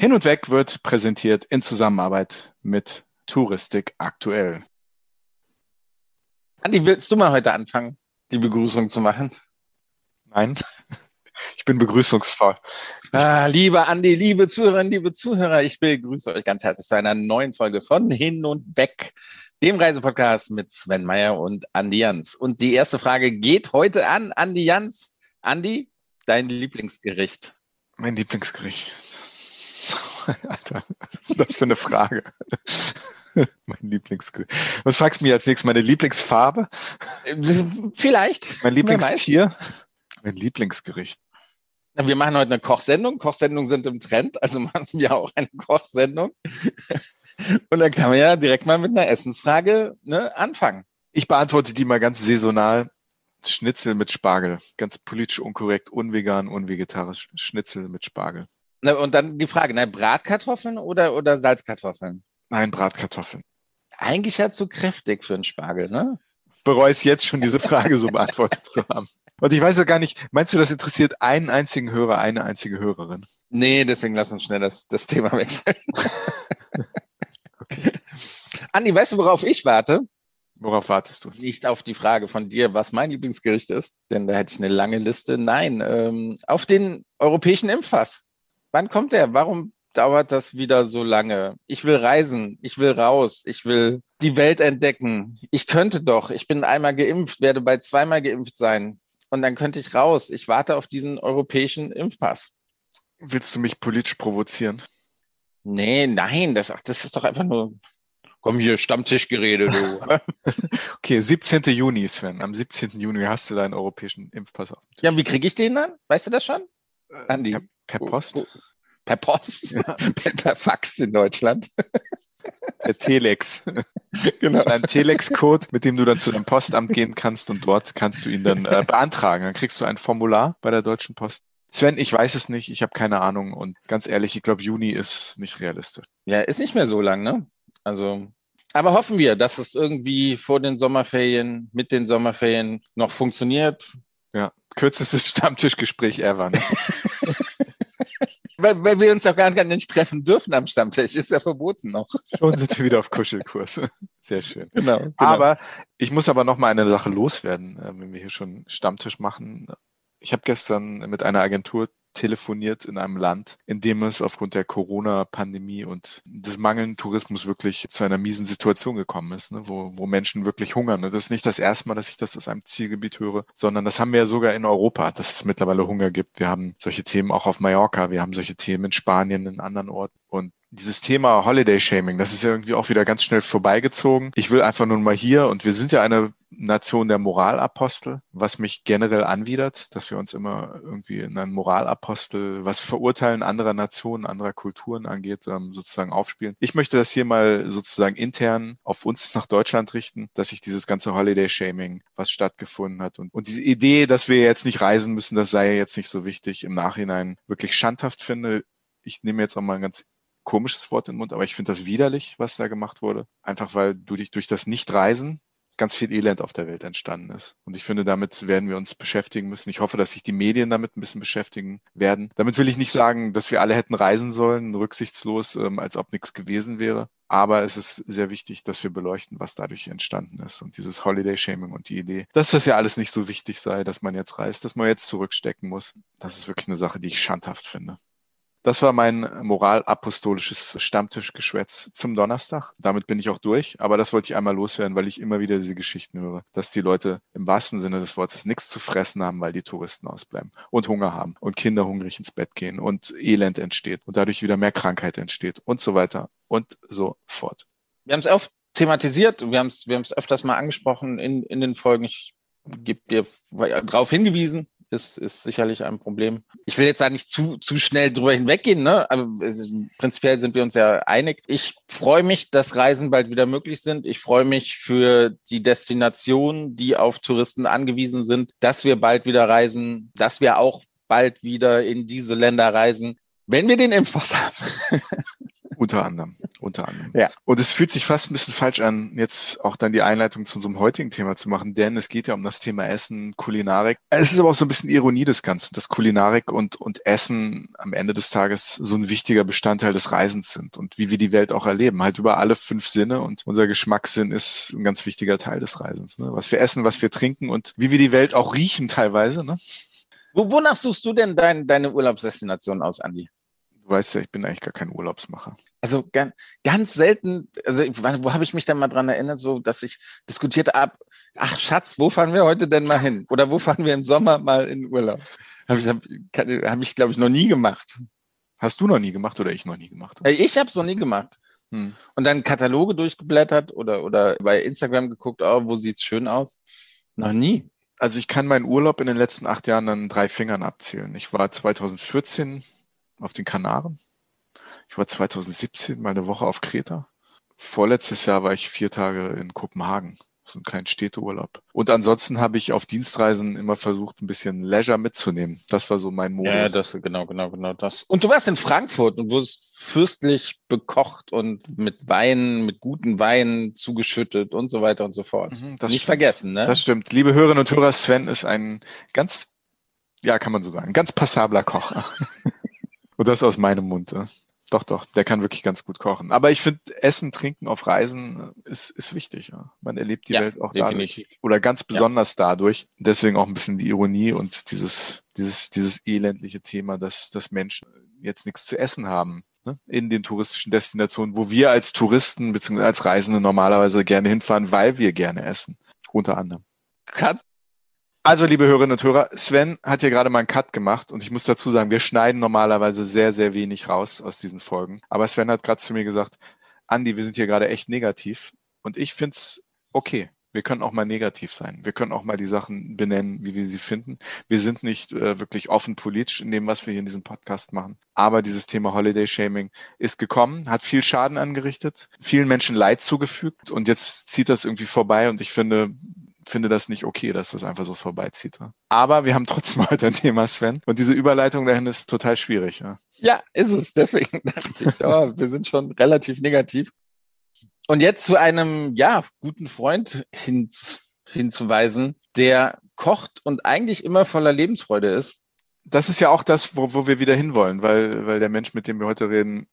Hin und Weg wird präsentiert in Zusammenarbeit mit Touristik aktuell. Andi, willst du mal heute anfangen, die Begrüßung zu machen? Nein, ich bin begrüßungsvoll. Ah, liebe Andi, liebe Zuhörerinnen, liebe Zuhörer, ich begrüße euch ganz herzlich zu einer neuen Folge von Hin und Weg, dem Reisepodcast mit Sven Meyer und Andi Jans. Und die erste Frage geht heute an Andi Jans. Andi, dein Lieblingsgericht? Mein Lieblingsgericht. Alter, was ist das für eine Frage? mein Lieblingsgericht. Was fragst du mich als nächstes? Meine Lieblingsfarbe? Vielleicht. Mein Lieblingstier? Mein Lieblingsgericht. Wir machen heute eine Kochsendung. Kochsendungen sind im Trend, also machen wir auch eine Kochsendung. Und dann kann man ja direkt mal mit einer Essensfrage ne, anfangen. Ich beantworte die mal ganz saisonal. Schnitzel mit Spargel. Ganz politisch unkorrekt, unvegan, unvegetarisch. Schnitzel mit Spargel. Na, und dann die Frage, ne, Bratkartoffeln oder, oder Salzkartoffeln? Nein, Bratkartoffeln. Eigentlich ja zu kräftig für einen Spargel, ne? bereue es jetzt schon, diese Frage so beantwortet zu haben. Und ich weiß auch gar nicht, meinst du, das interessiert einen einzigen Hörer, eine einzige Hörerin? Nee, deswegen lass uns schnell das, das Thema wechseln. okay. Andi, weißt du, worauf ich warte? Worauf wartest du? Nicht auf die Frage von dir, was mein Lieblingsgericht ist, denn da hätte ich eine lange Liste. Nein, ähm, auf den europäischen Impfpass. Wann kommt der? Warum dauert das wieder so lange? Ich will reisen, ich will raus, ich will die Welt entdecken. Ich könnte doch, ich bin einmal geimpft, werde bald zweimal geimpft sein und dann könnte ich raus. Ich warte auf diesen europäischen Impfpass. Willst du mich politisch provozieren? Nee, nein, das, das ist doch einfach nur, komm hier, Stammtischgerede, du. okay, 17. Juni, Sven. Am 17. Juni hast du deinen europäischen Impfpass. Ja, wie kriege ich den dann? Weißt du das schon? Andi. Per, per Post? Oh, oh per Post, ja. per, per, Fax in Deutschland. Per Telex. Genau. ein Telex-Code, mit dem du dann zu dem Postamt gehen kannst und dort kannst du ihn dann äh, beantragen. Dann kriegst du ein Formular bei der Deutschen Post. Sven, ich weiß es nicht, ich habe keine Ahnung und ganz ehrlich, ich glaube, Juni ist nicht realistisch. Ja, ist nicht mehr so lang, ne? Also, aber hoffen wir, dass es irgendwie vor den Sommerferien, mit den Sommerferien noch funktioniert. Ja, kürzestes Stammtischgespräch ever. Ne? Weil, weil wir uns auch gar nicht treffen dürfen am Stammtisch. Ist ja verboten noch. Schon sind wir wieder auf Kuschelkurs. Sehr schön. Genau, genau. Aber ich muss aber noch mal eine Sache loswerden, äh, wenn wir hier schon Stammtisch machen. Ich habe gestern mit einer Agentur telefoniert in einem Land, in dem es aufgrund der Corona-Pandemie und des mangelnden Tourismus wirklich zu einer miesen Situation gekommen ist, ne, wo, wo Menschen wirklich hungern. Das ist nicht das erste Mal, dass ich das aus einem Zielgebiet höre, sondern das haben wir ja sogar in Europa, dass es mittlerweile Hunger gibt. Wir haben solche Themen auch auf Mallorca, wir haben solche Themen in Spanien, in anderen Orten. Und dieses Thema Holiday Shaming, das ist ja irgendwie auch wieder ganz schnell vorbeigezogen. Ich will einfach nur mal hier, und wir sind ja eine Nation der Moralapostel, was mich generell anwidert, dass wir uns immer irgendwie in einen Moralapostel, was Verurteilen anderer Nationen, anderer Kulturen angeht, ähm, sozusagen aufspielen. Ich möchte das hier mal sozusagen intern auf uns nach Deutschland richten, dass sich dieses ganze Holiday Shaming, was stattgefunden hat und, und diese Idee, dass wir jetzt nicht reisen müssen, das sei jetzt nicht so wichtig, im Nachhinein wirklich schandhaft finde. Ich nehme jetzt auch mal ein ganz komisches Wort den Mund, aber ich finde das widerlich, was da gemacht wurde. Einfach weil du dich durch das Nicht-Reisen ganz viel Elend auf der Welt entstanden ist. Und ich finde, damit werden wir uns beschäftigen müssen. Ich hoffe, dass sich die Medien damit ein bisschen beschäftigen werden. Damit will ich nicht sagen, dass wir alle hätten reisen sollen, rücksichtslos, ähm, als ob nichts gewesen wäre. Aber es ist sehr wichtig, dass wir beleuchten, was dadurch entstanden ist. Und dieses Holiday-Shaming und die Idee, dass das ja alles nicht so wichtig sei, dass man jetzt reist, dass man jetzt zurückstecken muss, das ist wirklich eine Sache, die ich schandhaft finde. Das war mein moralapostolisches Stammtischgeschwätz zum Donnerstag. Damit bin ich auch durch. Aber das wollte ich einmal loswerden, weil ich immer wieder diese Geschichten höre, dass die Leute im wahrsten Sinne des Wortes nichts zu fressen haben, weil die Touristen ausbleiben und Hunger haben und Kinder hungrig ins Bett gehen und Elend entsteht und dadurch wieder mehr Krankheit entsteht und so weiter und so fort. Wir haben es oft thematisiert, wir haben es wir öfters mal angesprochen in, in den Folgen. Ich gebe dir darauf hingewiesen, ist, ist sicherlich ein Problem. Ich will jetzt da nicht zu, zu schnell drüber hinweggehen, ne? aber ist, prinzipiell sind wir uns ja einig. Ich freue mich, dass Reisen bald wieder möglich sind. Ich freue mich für die Destinationen, die auf Touristen angewiesen sind, dass wir bald wieder reisen, dass wir auch bald wieder in diese Länder reisen, wenn wir den Impfpass haben. Unter anderem, unter anderem. Ja. Und es fühlt sich fast ein bisschen falsch an, jetzt auch dann die Einleitung zu unserem heutigen Thema zu machen, denn es geht ja um das Thema Essen, Kulinarik. Es ist aber auch so ein bisschen Ironie des Ganzen, dass Kulinarik und, und Essen am Ende des Tages so ein wichtiger Bestandteil des Reisens sind und wie wir die Welt auch erleben, halt über alle fünf Sinne und unser Geschmackssinn ist ein ganz wichtiger Teil des Reisens. Ne? Was wir essen, was wir trinken und wie wir die Welt auch riechen teilweise. Ne? Wo, wonach suchst du denn dein, deine Urlaubsdestination aus, Andi? Du weißt ja, ich bin eigentlich gar kein Urlaubsmacher. Also ganz, ganz selten, also wo habe ich mich denn mal dran erinnert, so dass ich diskutiert habe, ach Schatz, wo fahren wir heute denn mal hin? Oder wo fahren wir im Sommer mal in Urlaub? Habe ich, hab, hab ich glaube ich, noch nie gemacht. Hast du noch nie gemacht oder ich noch nie gemacht? Äh, ich habe es noch nie gemacht. Hm. Und dann Kataloge durchgeblättert oder, oder bei Instagram geguckt, oh, wo sieht's schön aus? Noch nie. Also ich kann meinen Urlaub in den letzten acht Jahren an drei Fingern abzählen. Ich war 2014 auf den Kanaren. Ich war 2017 mal eine Woche auf Kreta. Vorletztes Jahr war ich vier Tage in Kopenhagen so einen kleinen Städteurlaub. Und ansonsten habe ich auf Dienstreisen immer versucht, ein bisschen Leisure mitzunehmen. Das war so mein Modus. Ja, das, genau, genau, genau das. Und du warst in Frankfurt und wurdest fürstlich bekocht und mit Wein, mit guten Weinen zugeschüttet und so weiter und so fort. Mhm, Nicht stimmt. vergessen, ne? Das stimmt. Liebe Hörerinnen und Hörer, Sven ist ein ganz, ja, kann man so sagen, ganz passabler Kocher. und das aus meinem Mund. Doch, doch, der kann wirklich ganz gut kochen. Aber ich finde, Essen, Trinken auf Reisen ist, ist wichtig. Ja. Man erlebt die ja, Welt auch definitiv. dadurch. Oder ganz besonders ja. dadurch. Deswegen auch ein bisschen die Ironie und dieses, dieses, dieses elendliche Thema, dass, dass Menschen jetzt nichts zu essen haben ne, in den touristischen Destinationen, wo wir als Touristen bzw. als Reisende normalerweise gerne hinfahren, weil wir gerne essen. Unter anderem. Cut also, liebe Hörerinnen und Hörer, Sven hat hier gerade mal einen Cut gemacht und ich muss dazu sagen, wir schneiden normalerweise sehr, sehr wenig raus aus diesen Folgen. Aber Sven hat gerade zu mir gesagt, Andi, wir sind hier gerade echt negativ und ich finde es okay. Wir können auch mal negativ sein. Wir können auch mal die Sachen benennen, wie wir sie finden. Wir sind nicht äh, wirklich offen politisch in dem, was wir hier in diesem Podcast machen. Aber dieses Thema Holiday Shaming ist gekommen, hat viel Schaden angerichtet, vielen Menschen Leid zugefügt und jetzt zieht das irgendwie vorbei und ich finde, finde das nicht okay, dass das einfach so vorbeizieht. Ne? Aber wir haben trotzdem heute ein Thema, Sven. Und diese Überleitung dahin ist total schwierig. Ja, ja ist es. Deswegen dachte ich, oh, wir sind schon relativ negativ. Und jetzt zu einem, ja, guten Freund hin, hinzuweisen, der kocht und eigentlich immer voller Lebensfreude ist. Das ist ja auch das, wo, wo wir wieder hinwollen, weil, weil der Mensch, mit dem wir heute reden,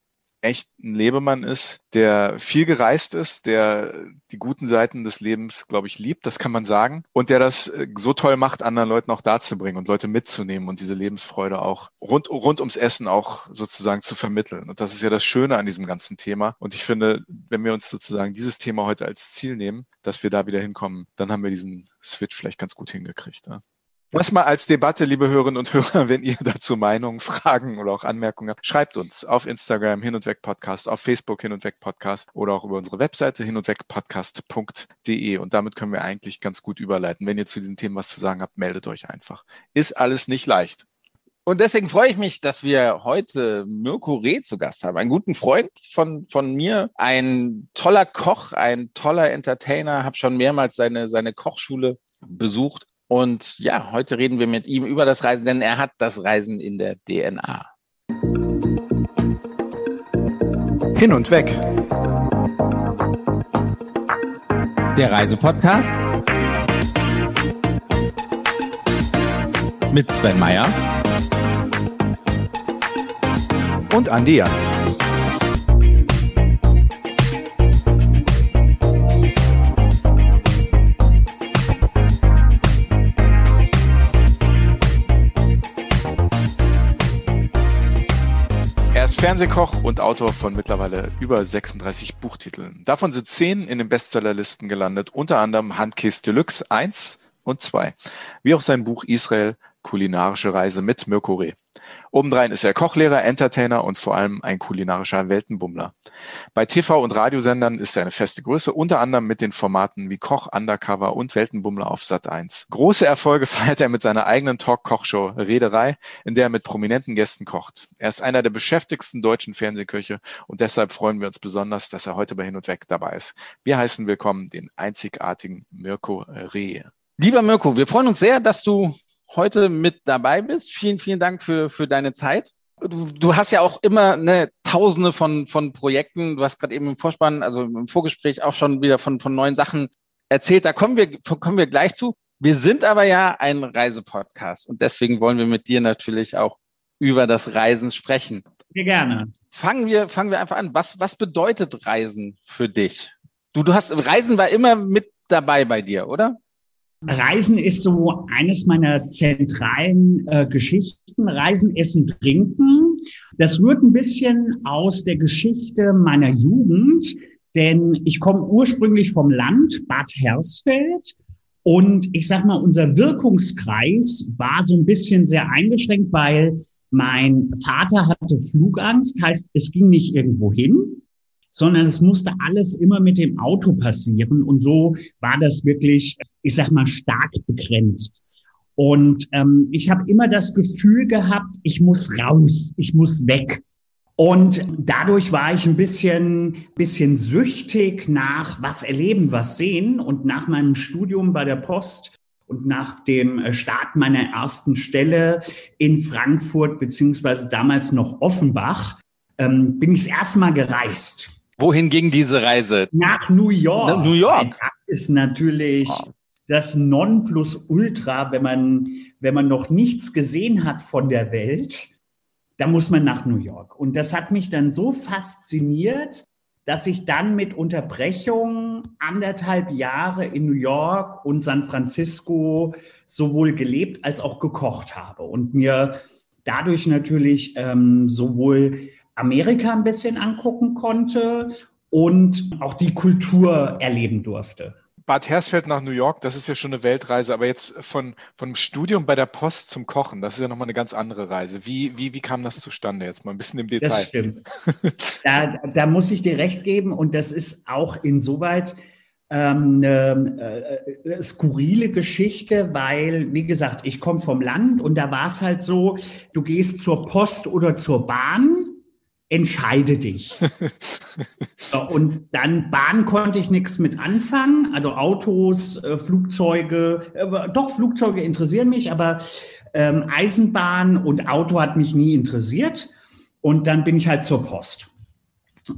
echt ein Lebemann ist, der viel gereist ist, der die guten Seiten des Lebens, glaube ich, liebt, das kann man sagen. Und der das äh, so toll macht, anderen Leuten auch darzubringen und Leute mitzunehmen und diese Lebensfreude auch rund, rund ums Essen auch sozusagen zu vermitteln. Und das ist ja das Schöne an diesem ganzen Thema. Und ich finde, wenn wir uns sozusagen dieses Thema heute als Ziel nehmen, dass wir da wieder hinkommen, dann haben wir diesen Switch vielleicht ganz gut hingekriegt. Ja? Das mal als Debatte, liebe Hörerinnen und Hörer, wenn ihr dazu Meinungen, Fragen oder auch Anmerkungen habt, schreibt uns auf Instagram hin und weg Podcast, auf Facebook hin und weg Podcast oder auch über unsere Webseite hin und weg Podcast.de. Und damit können wir eigentlich ganz gut überleiten. Wenn ihr zu diesen Themen was zu sagen habt, meldet euch einfach. Ist alles nicht leicht. Und deswegen freue ich mich, dass wir heute Mirko Reh zu Gast haben. Einen guten Freund von, von mir, ein toller Koch, ein toller Entertainer, habe schon mehrmals seine, seine Kochschule besucht und ja, heute reden wir mit ihm über das Reisen, denn er hat das Reisen in der DNA. Hin und weg. Der Reisepodcast mit Sven Meyer und Andi Jans. Fernsehkoch und Autor von mittlerweile über 36 Buchtiteln. Davon sind zehn in den Bestsellerlisten gelandet, unter anderem Handkiss Deluxe 1 und 2, wie auch sein Buch Israel kulinarische Reise mit Mirko Reh. Obendrein ist er Kochlehrer, Entertainer und vor allem ein kulinarischer Weltenbummler. Bei TV- und Radiosendern ist er eine feste Größe, unter anderem mit den Formaten wie Koch, Undercover und Weltenbummler auf Sat 1. Große Erfolge feiert er mit seiner eigenen Talk-Kochshow Rederei, in der er mit prominenten Gästen kocht. Er ist einer der beschäftigsten deutschen Fernsehköche und deshalb freuen wir uns besonders, dass er heute bei Hin und Weg dabei ist. Wir heißen willkommen den einzigartigen Mirko Reh. Lieber Mirko, wir freuen uns sehr, dass du heute mit dabei bist. Vielen, vielen Dank für, für deine Zeit. Du, du hast ja auch immer, ne, tausende von, von Projekten. Du hast gerade eben im Vorspann, also im Vorgespräch auch schon wieder von, von neuen Sachen erzählt. Da kommen wir, kommen wir gleich zu. Wir sind aber ja ein Reisepodcast und deswegen wollen wir mit dir natürlich auch über das Reisen sprechen. Sehr gerne. Fangen wir, fangen wir einfach an. Was, was bedeutet Reisen für dich? Du, du hast, Reisen war immer mit dabei bei dir, oder? Reisen ist so eines meiner zentralen äh, Geschichten. Reisen, Essen, Trinken. Das rührt ein bisschen aus der Geschichte meiner Jugend, denn ich komme ursprünglich vom Land Bad Hersfeld und ich sag mal, unser Wirkungskreis war so ein bisschen sehr eingeschränkt, weil mein Vater hatte Flugangst, heißt, es ging nicht irgendwo hin, sondern es musste alles immer mit dem Auto passieren. Und so war das wirklich, ich sag mal, stark begrenzt. Und ähm, ich habe immer das Gefühl gehabt, ich muss raus, ich muss weg. Und dadurch war ich ein bisschen, bisschen süchtig nach was erleben, was sehen. Und nach meinem Studium bei der Post und nach dem äh, Start meiner ersten Stelle in Frankfurt, beziehungsweise damals noch Offenbach, ähm, bin ich das erste Mal gereist. Wohin ging diese Reise? Nach New York. Na, New York. Das ist natürlich oh. das Nonplusultra, wenn man, wenn man noch nichts gesehen hat von der Welt da muss man nach New York. Und das hat mich dann so fasziniert, dass ich dann mit Unterbrechung anderthalb Jahre in New York und San Francisco sowohl gelebt als auch gekocht habe und mir dadurch natürlich ähm, sowohl Amerika ein bisschen angucken konnte und auch die Kultur erleben durfte. Bad Hersfeld nach New York, das ist ja schon eine Weltreise, aber jetzt von, vom Studium bei der Post zum Kochen, das ist ja nochmal eine ganz andere Reise. Wie, wie, wie kam das zustande jetzt mal ein bisschen im Detail? Das stimmt. da, da muss ich dir recht geben und das ist auch insoweit ähm, eine äh, skurrile Geschichte, weil, wie gesagt, ich komme vom Land und da war es halt so, du gehst zur Post oder zur Bahn entscheide dich. und dann Bahn konnte ich nichts mit anfangen, also Autos, äh, Flugzeuge, äh, doch Flugzeuge interessieren mich, aber ähm, Eisenbahn und Auto hat mich nie interessiert. Und dann bin ich halt zur Post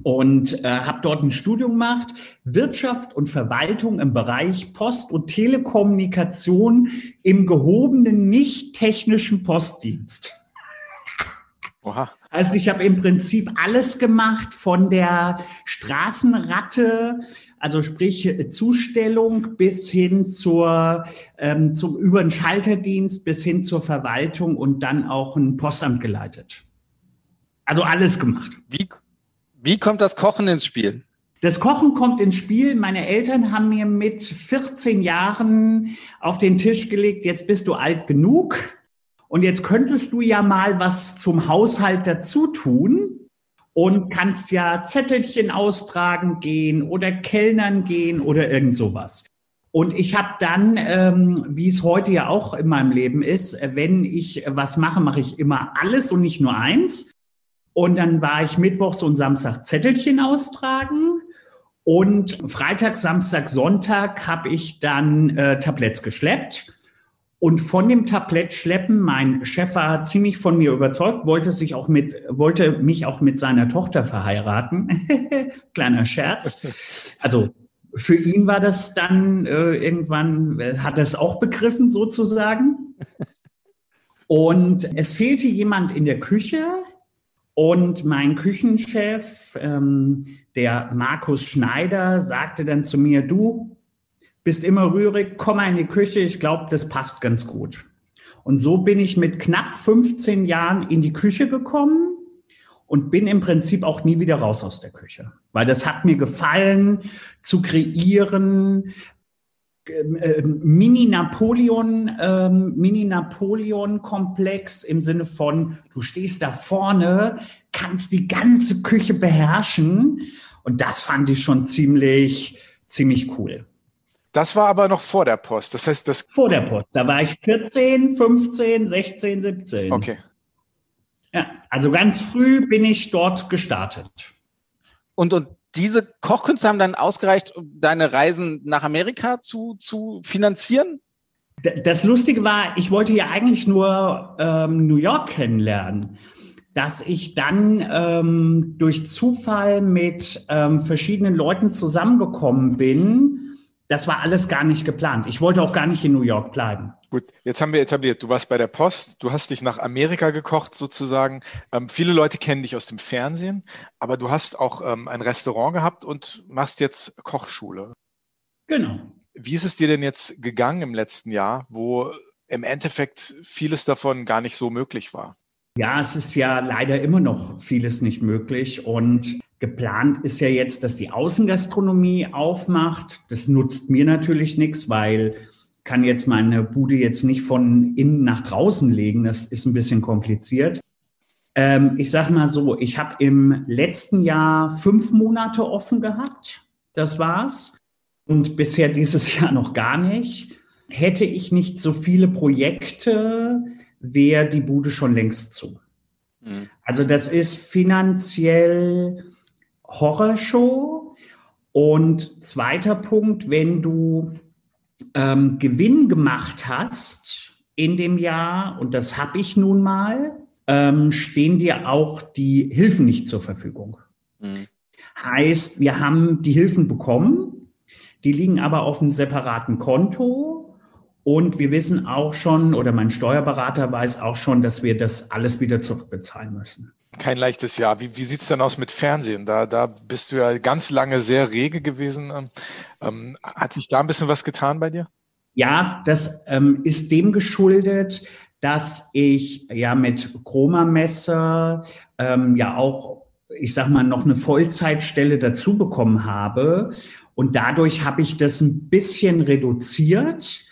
und äh, habe dort ein Studium gemacht, Wirtschaft und Verwaltung im Bereich Post und Telekommunikation im gehobenen nicht technischen Postdienst. Oha. Also ich habe im Prinzip alles gemacht von der Straßenratte, also sprich Zustellung bis hin zur ähm, zum über den Schalterdienst bis hin zur Verwaltung und dann auch ein Postamt geleitet. Also alles gemacht. Wie, wie kommt das Kochen ins Spiel? Das Kochen kommt ins Spiel. Meine Eltern haben mir mit 14 Jahren auf den Tisch gelegt, jetzt bist du alt genug und jetzt könntest du ja mal was zum Haushalt dazu tun und kannst ja Zettelchen austragen gehen oder Kellnern gehen oder irgend sowas. Und ich habe dann, ähm, wie es heute ja auch in meinem Leben ist, wenn ich was mache, mache ich immer alles und nicht nur eins. Und dann war ich Mittwochs und Samstag Zettelchen austragen. Und Freitag, Samstag, Sonntag habe ich dann äh, Tabletts geschleppt. Und von dem Tablett schleppen, mein Chef war ziemlich von mir überzeugt, wollte sich auch mit, wollte mich auch mit seiner Tochter verheiraten. Kleiner Scherz. Also für ihn war das dann äh, irgendwann, äh, hat er es auch begriffen sozusagen. Und es fehlte jemand in der Küche und mein Küchenchef, ähm, der Markus Schneider, sagte dann zu mir, du, bist immer rührig, komm mal in die Küche, ich glaube, das passt ganz gut. Und so bin ich mit knapp 15 Jahren in die Küche gekommen und bin im Prinzip auch nie wieder raus aus der Küche, weil das hat mir gefallen, zu kreieren, ähm, äh, ähm, Mini Napoleon Komplex im Sinne von, du stehst da vorne, kannst die ganze Küche beherrschen und das fand ich schon ziemlich, ziemlich cool. Das war aber noch vor der Post. Das heißt, das. Vor der Post. Da war ich 14, 15, 16, 17. Okay. Ja, also ganz früh bin ich dort gestartet. Und, und diese Kochkünste haben dann ausgereicht, um deine Reisen nach Amerika zu, zu finanzieren? Das Lustige war, ich wollte ja eigentlich nur ähm, New York kennenlernen. dass ich dann ähm, durch Zufall mit ähm, verschiedenen Leuten zusammengekommen bin. Das war alles gar nicht geplant. Ich wollte auch gar nicht in New York bleiben. Gut, jetzt haben wir etabliert, du warst bei der Post, du hast dich nach Amerika gekocht sozusagen. Ähm, viele Leute kennen dich aus dem Fernsehen, aber du hast auch ähm, ein Restaurant gehabt und machst jetzt Kochschule. Genau. Wie ist es dir denn jetzt gegangen im letzten Jahr, wo im Endeffekt vieles davon gar nicht so möglich war? Ja, es ist ja leider immer noch vieles nicht möglich und geplant ist ja jetzt, dass die Außengastronomie aufmacht. Das nutzt mir natürlich nichts, weil kann jetzt meine Bude jetzt nicht von innen nach draußen legen. Das ist ein bisschen kompliziert. Ähm, ich sage mal so, ich habe im letzten Jahr fünf Monate offen gehabt. Das war's. Und bisher dieses Jahr noch gar nicht. Hätte ich nicht so viele Projekte, wäre die Bude schon längst zu. Mhm. Also das ist finanziell Horrorshow. Und zweiter Punkt, wenn du ähm, Gewinn gemacht hast in dem Jahr, und das habe ich nun mal, ähm, stehen dir auch die Hilfen nicht zur Verfügung. Mhm. Heißt, wir haben die Hilfen bekommen, die liegen aber auf einem separaten Konto. Und wir wissen auch schon, oder mein Steuerberater weiß auch schon, dass wir das alles wieder zurückbezahlen müssen. Kein leichtes Jahr. Wie, wie sieht es denn aus mit Fernsehen? Da, da bist du ja ganz lange sehr rege gewesen. Ähm, hat sich da ein bisschen was getan bei dir? Ja, das ähm, ist dem geschuldet, dass ich ja mit Chroma-Messer ähm, ja auch, ich sag mal, noch eine Vollzeitstelle dazu bekommen habe. Und dadurch habe ich das ein bisschen reduziert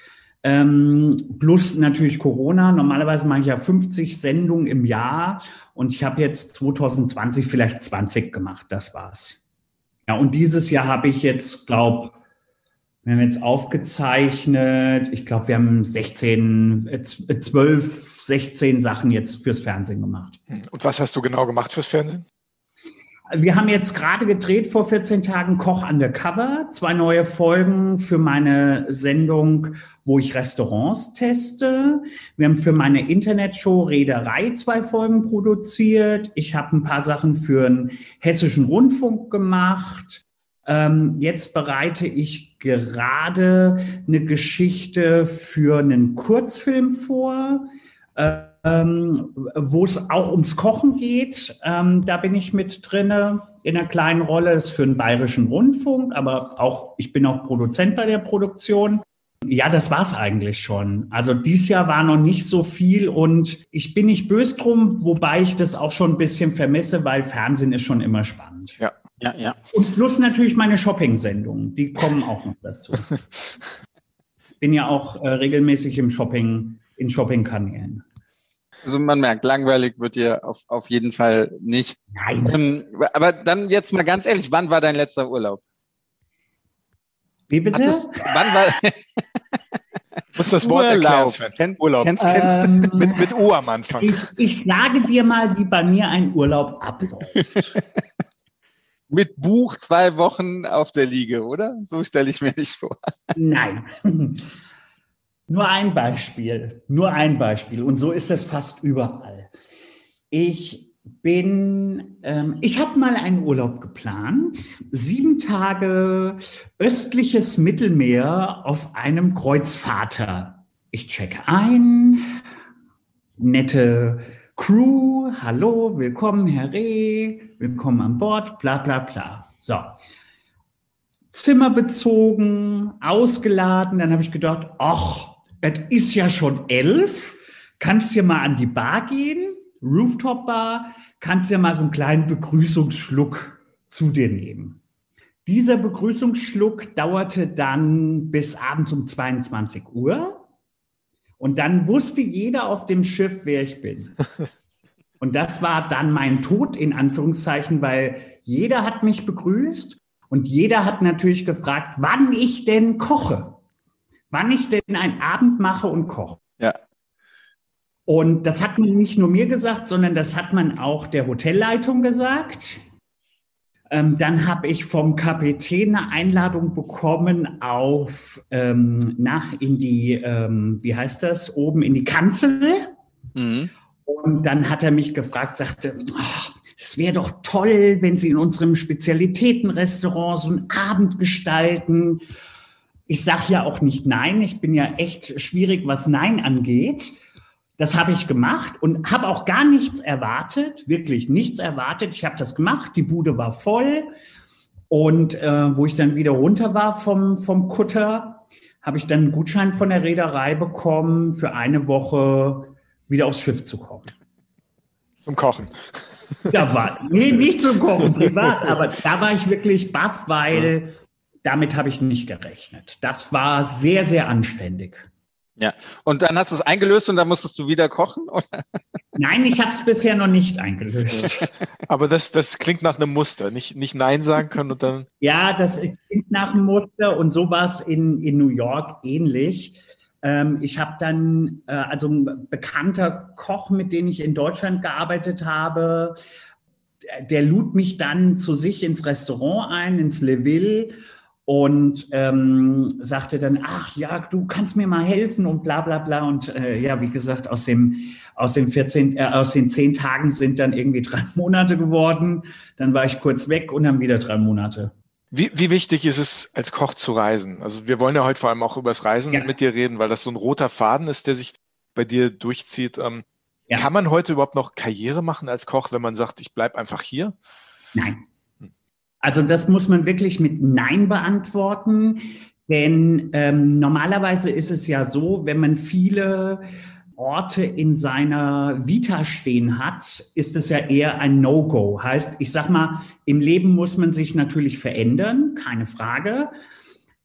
ähm, plus natürlich Corona. Normalerweise mache ich ja 50 Sendungen im Jahr und ich habe jetzt 2020 vielleicht 20 gemacht. Das war's. Ja, und dieses Jahr habe ich jetzt, glaube wir haben jetzt aufgezeichnet, ich glaube, wir haben 16, 12, 16 Sachen jetzt fürs Fernsehen gemacht. Und was hast du genau gemacht fürs Fernsehen? Wir haben jetzt gerade gedreht vor 14 Tagen Koch Undercover, zwei neue Folgen für meine Sendung, wo ich Restaurants teste. Wir haben für meine Internetshow Reederei zwei Folgen produziert. Ich habe ein paar Sachen für einen hessischen Rundfunk gemacht. Ähm, jetzt bereite ich gerade eine Geschichte für einen Kurzfilm vor. Äh, wo es auch ums Kochen geht. Ähm, da bin ich mit drinne in einer kleinen Rolle. Ist für den Bayerischen Rundfunk, aber auch ich bin auch Produzent bei der Produktion. Ja, das war's eigentlich schon. Also dieses Jahr war noch nicht so viel und ich bin nicht böse drum, wobei ich das auch schon ein bisschen vermisse, weil Fernsehen ist schon immer spannend. Ja, ja, ja. Und plus natürlich meine Shopping-Sendungen, die kommen auch noch dazu. bin ja auch äh, regelmäßig im Shopping, in Shopping-Kanälen. Also man merkt, langweilig wird dir auf, auf jeden Fall nicht. Nein. Ähm, aber dann jetzt mal ganz ehrlich, wann war dein letzter Urlaub? Wie bitte? Hattest, wann war. muss das Wort Urlaub. erklären, Sven. Urlaub. Kennst, kennst, ähm, mit, mit U am Anfang. Ich, ich sage dir mal, wie bei mir ein Urlaub abläuft. mit Buch zwei Wochen auf der Liege, oder? So stelle ich mir nicht vor. Nein. Nur ein Beispiel, nur ein Beispiel. Und so ist es fast überall. Ich bin, ähm, ich habe mal einen Urlaub geplant, sieben Tage östliches Mittelmeer auf einem Kreuzfahrter. Ich checke ein, nette Crew, hallo, willkommen, Herr Reh, willkommen an Bord, bla bla bla. So. Zimmer bezogen, ausgeladen, dann habe ich gedacht, ach, es ist ja schon elf, kannst ja mal an die Bar gehen, Rooftop Bar, kannst ja mal so einen kleinen Begrüßungsschluck zu dir nehmen. Dieser Begrüßungsschluck dauerte dann bis abends um 22 Uhr. Und dann wusste jeder auf dem Schiff, wer ich bin. Und das war dann mein Tod in Anführungszeichen, weil jeder hat mich begrüßt und jeder hat natürlich gefragt, wann ich denn koche wann ich denn einen Abend mache und koche. Ja. Und das hat man nicht nur mir gesagt, sondern das hat man auch der Hotelleitung gesagt. Ähm, dann habe ich vom Kapitän eine Einladung bekommen auf ähm, nach in die, ähm, wie heißt das, oben in die Kanzel. Mhm. Und dann hat er mich gefragt, sagte, es wäre doch toll, wenn Sie in unserem Spezialitätenrestaurant so einen Abend gestalten. Ich sage ja auch nicht Nein. Ich bin ja echt schwierig, was Nein angeht. Das habe ich gemacht und habe auch gar nichts erwartet, wirklich nichts erwartet. Ich habe das gemacht, die Bude war voll und äh, wo ich dann wieder runter war vom, vom Kutter, habe ich dann einen Gutschein von der Reederei bekommen, für eine Woche wieder aufs Schiff zu kommen. Zum Kochen. Da war, nee, nicht zum Kochen, privat, aber da war ich wirklich baff, weil damit habe ich nicht gerechnet. Das war sehr, sehr anständig. Ja, und dann hast du es eingelöst und dann musstest du wieder kochen? Oder? Nein, ich habe es bisher noch nicht eingelöst. Aber das, das klingt nach einem Muster, nicht, nicht Nein sagen können und dann. Ja, das klingt nach einem Muster und so war es in, in New York ähnlich. Ähm, ich habe dann, äh, also ein bekannter Koch, mit dem ich in Deutschland gearbeitet habe, der lud mich dann zu sich ins Restaurant ein, ins Leville und ähm, sagte dann, ach ja, du kannst mir mal helfen und bla bla bla. Und äh, ja, wie gesagt, aus dem aus den 14, äh, aus den zehn Tagen sind dann irgendwie drei Monate geworden. Dann war ich kurz weg und dann wieder drei Monate. Wie, wie wichtig ist es, als Koch zu reisen? Also wir wollen ja heute vor allem auch über das Reisen ja. mit dir reden, weil das so ein roter Faden ist, der sich bei dir durchzieht. Ähm, ja. Kann man heute überhaupt noch Karriere machen als Koch, wenn man sagt, ich bleibe einfach hier? Nein. Also das muss man wirklich mit Nein beantworten, denn ähm, normalerweise ist es ja so, wenn man viele Orte in seiner Vita stehen hat, ist es ja eher ein No-Go. Heißt, ich sag mal, im Leben muss man sich natürlich verändern, keine Frage.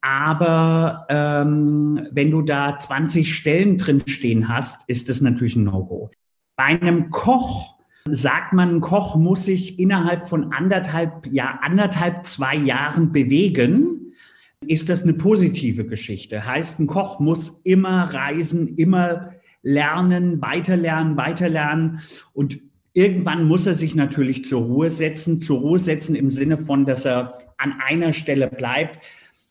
Aber ähm, wenn du da 20 Stellen drin stehen hast, ist es natürlich ein No-Go. Bei einem Koch sagt man, ein Koch muss sich innerhalb von anderthalb, ja, anderthalb, zwei Jahren bewegen, ist das eine positive Geschichte. Heißt, ein Koch muss immer reisen, immer lernen, weiterlernen, weiterlernen und irgendwann muss er sich natürlich zur Ruhe setzen, zur Ruhe setzen im Sinne von, dass er an einer Stelle bleibt.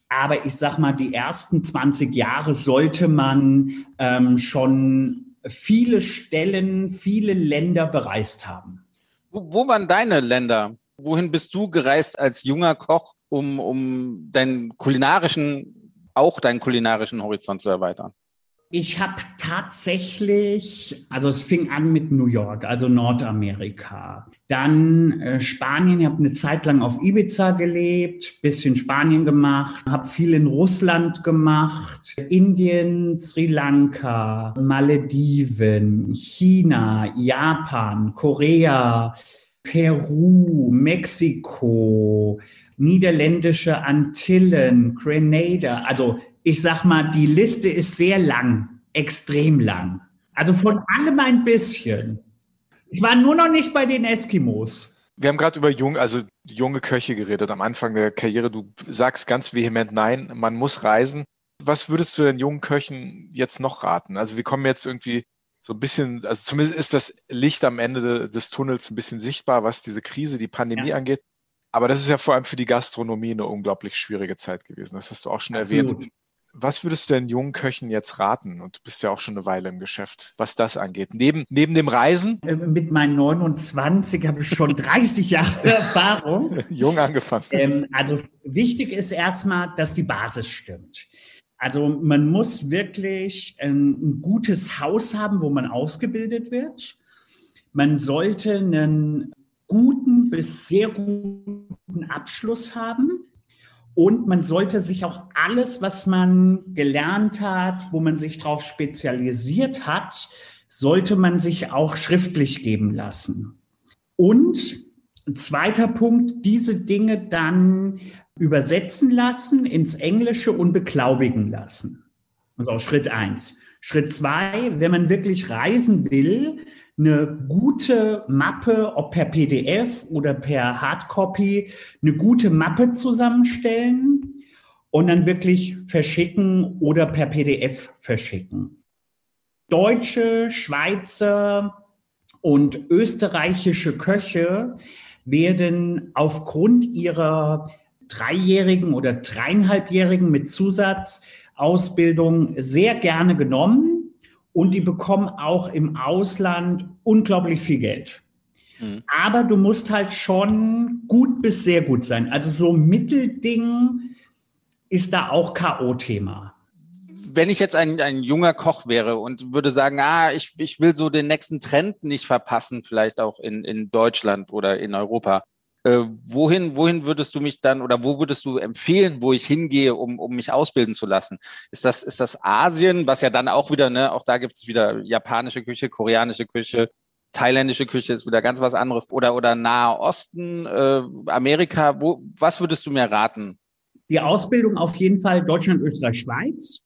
Aber ich sag mal, die ersten 20 Jahre sollte man ähm, schon viele Stellen, viele Länder bereist haben. Wo, waren deine Länder? Wohin bist du gereist als junger Koch, um, um deinen kulinarischen, auch deinen kulinarischen Horizont zu erweitern? Ich habe tatsächlich, also es fing an mit New York, also Nordamerika. Dann äh, Spanien, ich habe eine Zeit lang auf Ibiza gelebt, bisschen Spanien gemacht, habe viel in Russland gemacht, Indien, Sri Lanka, Malediven, China, Japan, Korea, Peru, Mexiko, niederländische Antillen, Grenada, also ich sag mal, die Liste ist sehr lang, extrem lang. Also von allem ein bisschen. Ich war nur noch nicht bei den Eskimos. Wir haben gerade über jung, also junge Köche geredet am Anfang der Karriere. Du sagst ganz vehement nein, man muss reisen. Was würdest du den jungen Köchen jetzt noch raten? Also wir kommen jetzt irgendwie so ein bisschen, also zumindest ist das Licht am Ende des Tunnels ein bisschen sichtbar, was diese Krise, die Pandemie ja. angeht. Aber das ist ja vor allem für die Gastronomie eine unglaublich schwierige Zeit gewesen. Das hast du auch schon Absolut. erwähnt. Was würdest du denn jungen Köchen jetzt raten? Und du bist ja auch schon eine Weile im Geschäft, was das angeht. Neben, neben dem Reisen? Äh, mit meinen 29 habe ich schon 30 Jahre Erfahrung. Jung angefangen. Ähm, also wichtig ist erstmal, dass die Basis stimmt. Also man muss wirklich ein, ein gutes Haus haben, wo man ausgebildet wird. Man sollte einen guten bis sehr guten Abschluss haben. Und man sollte sich auch alles, was man gelernt hat, wo man sich darauf spezialisiert hat, sollte man sich auch schriftlich geben lassen. Und zweiter Punkt, diese Dinge dann übersetzen lassen ins Englische und beglaubigen lassen. Also Schritt eins. Schritt zwei, wenn man wirklich reisen will, eine gute Mappe, ob per PDF oder per Hardcopy, eine gute Mappe zusammenstellen und dann wirklich verschicken oder per PDF verschicken. Deutsche, Schweizer und österreichische Köche werden aufgrund ihrer dreijährigen oder dreieinhalbjährigen mit Zusatzausbildung sehr gerne genommen und die bekommen auch im Ausland unglaublich viel Geld. Mhm. Aber du musst halt schon gut bis sehr gut sein. Also so Mittelding ist da auch K.O.-Thema. Wenn ich jetzt ein, ein junger Koch wäre und würde sagen, ah, ich, ich will so den nächsten Trend nicht verpassen, vielleicht auch in, in Deutschland oder in Europa, äh, wohin, wohin würdest du mich dann oder wo würdest du empfehlen, wo ich hingehe, um, um mich ausbilden zu lassen? Ist das, ist das Asien, was ja dann auch wieder, ne, auch da gibt es wieder japanische Küche, koreanische Küche, thailändische Küche ist wieder ganz was anderes. Oder, oder Nahe Osten, äh, Amerika, wo, was würdest du mir raten? Die Ausbildung auf jeden Fall Deutschland, Österreich, Schweiz,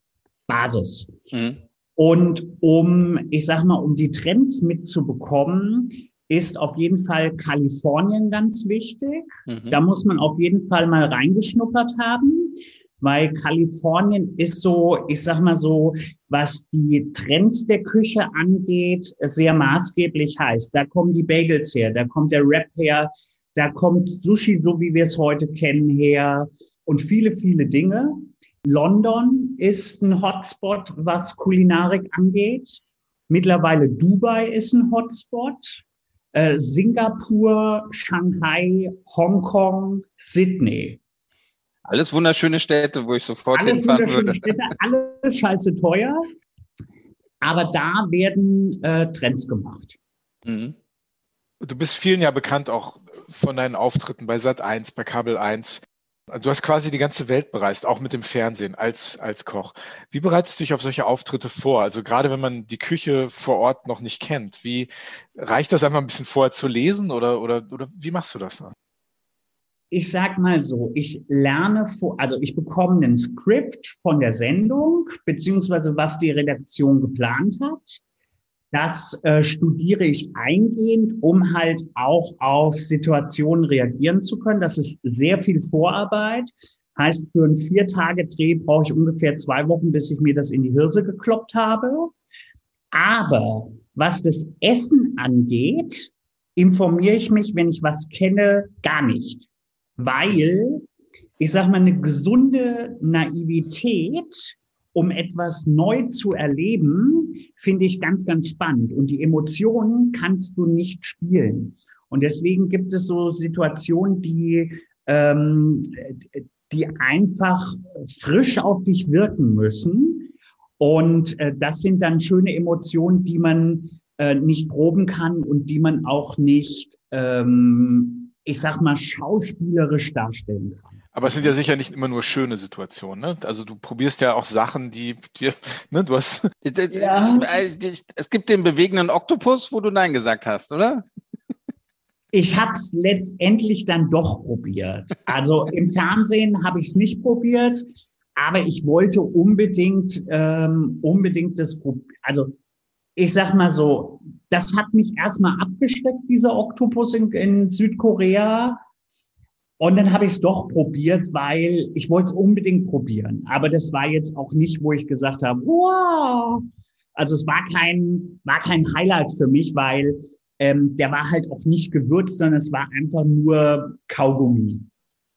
Basis. Mhm. Und um, ich sag mal, um die Trends mitzubekommen, ist auf jeden Fall Kalifornien ganz wichtig. Mhm. Da muss man auf jeden Fall mal reingeschnuppert haben, weil Kalifornien ist so, ich sag mal so, was die Trends der Küche angeht, sehr maßgeblich heiß. Da kommen die Bagels her, da kommt der Rap her, da kommt Sushi, so wie wir es heute kennen, her und viele, viele Dinge. London ist ein Hotspot, was Kulinarik angeht. Mittlerweile Dubai ist ein Hotspot äh, Singapur, Shanghai, Hongkong, Sydney. Alles wunderschöne Städte, wo ich sofort Alles hinfahren würde. Städte, alle scheiße teuer, aber da werden äh, Trends gemacht. Mhm. Du bist vielen ja bekannt auch von deinen Auftritten bei Sat 1, bei Kabel 1. Du hast quasi die ganze Welt bereist, auch mit dem Fernsehen als, als Koch. Wie bereitest du dich auf solche Auftritte vor? Also gerade wenn man die Küche vor Ort noch nicht kennt, wie reicht das einfach ein bisschen vorher zu lesen oder, oder, oder wie machst du das? Ich sag mal so, ich lerne vor, also ich bekomme ein Skript von der Sendung, beziehungsweise was die Redaktion geplant hat. Das äh, studiere ich eingehend, um halt auch auf Situationen reagieren zu können. Das ist sehr viel Vorarbeit. Heißt, für einen Vier-Tage-Dreh brauche ich ungefähr zwei Wochen, bis ich mir das in die Hirse gekloppt habe. Aber was das Essen angeht, informiere ich mich, wenn ich was kenne, gar nicht. Weil, ich sage mal, eine gesunde Naivität um etwas neu zu erleben, finde ich ganz, ganz spannend. Und die Emotionen kannst du nicht spielen. Und deswegen gibt es so Situationen, die, ähm, die einfach frisch auf dich wirken müssen. Und äh, das sind dann schöne Emotionen, die man äh, nicht proben kann und die man auch nicht, ähm, ich sag mal, schauspielerisch darstellen kann. Aber es sind ja sicher nicht immer nur schöne Situationen. Ne? Also du probierst ja auch Sachen, die dir, ne, du hast. Ja. Es gibt den bewegenden Oktopus, wo du Nein gesagt hast, oder? Ich habe es letztendlich dann doch probiert. Also im Fernsehen habe ich es nicht probiert, aber ich wollte unbedingt, ähm, unbedingt das, also ich sag mal so, das hat mich erstmal abgeschreckt, dieser Oktopus in, in Südkorea. Und dann habe ich es doch probiert, weil ich wollte es unbedingt probieren. Aber das war jetzt auch nicht, wo ich gesagt habe, wow. Also es war kein, war kein Highlight für mich, weil ähm, der war halt auch nicht gewürzt, sondern es war einfach nur Kaugummi.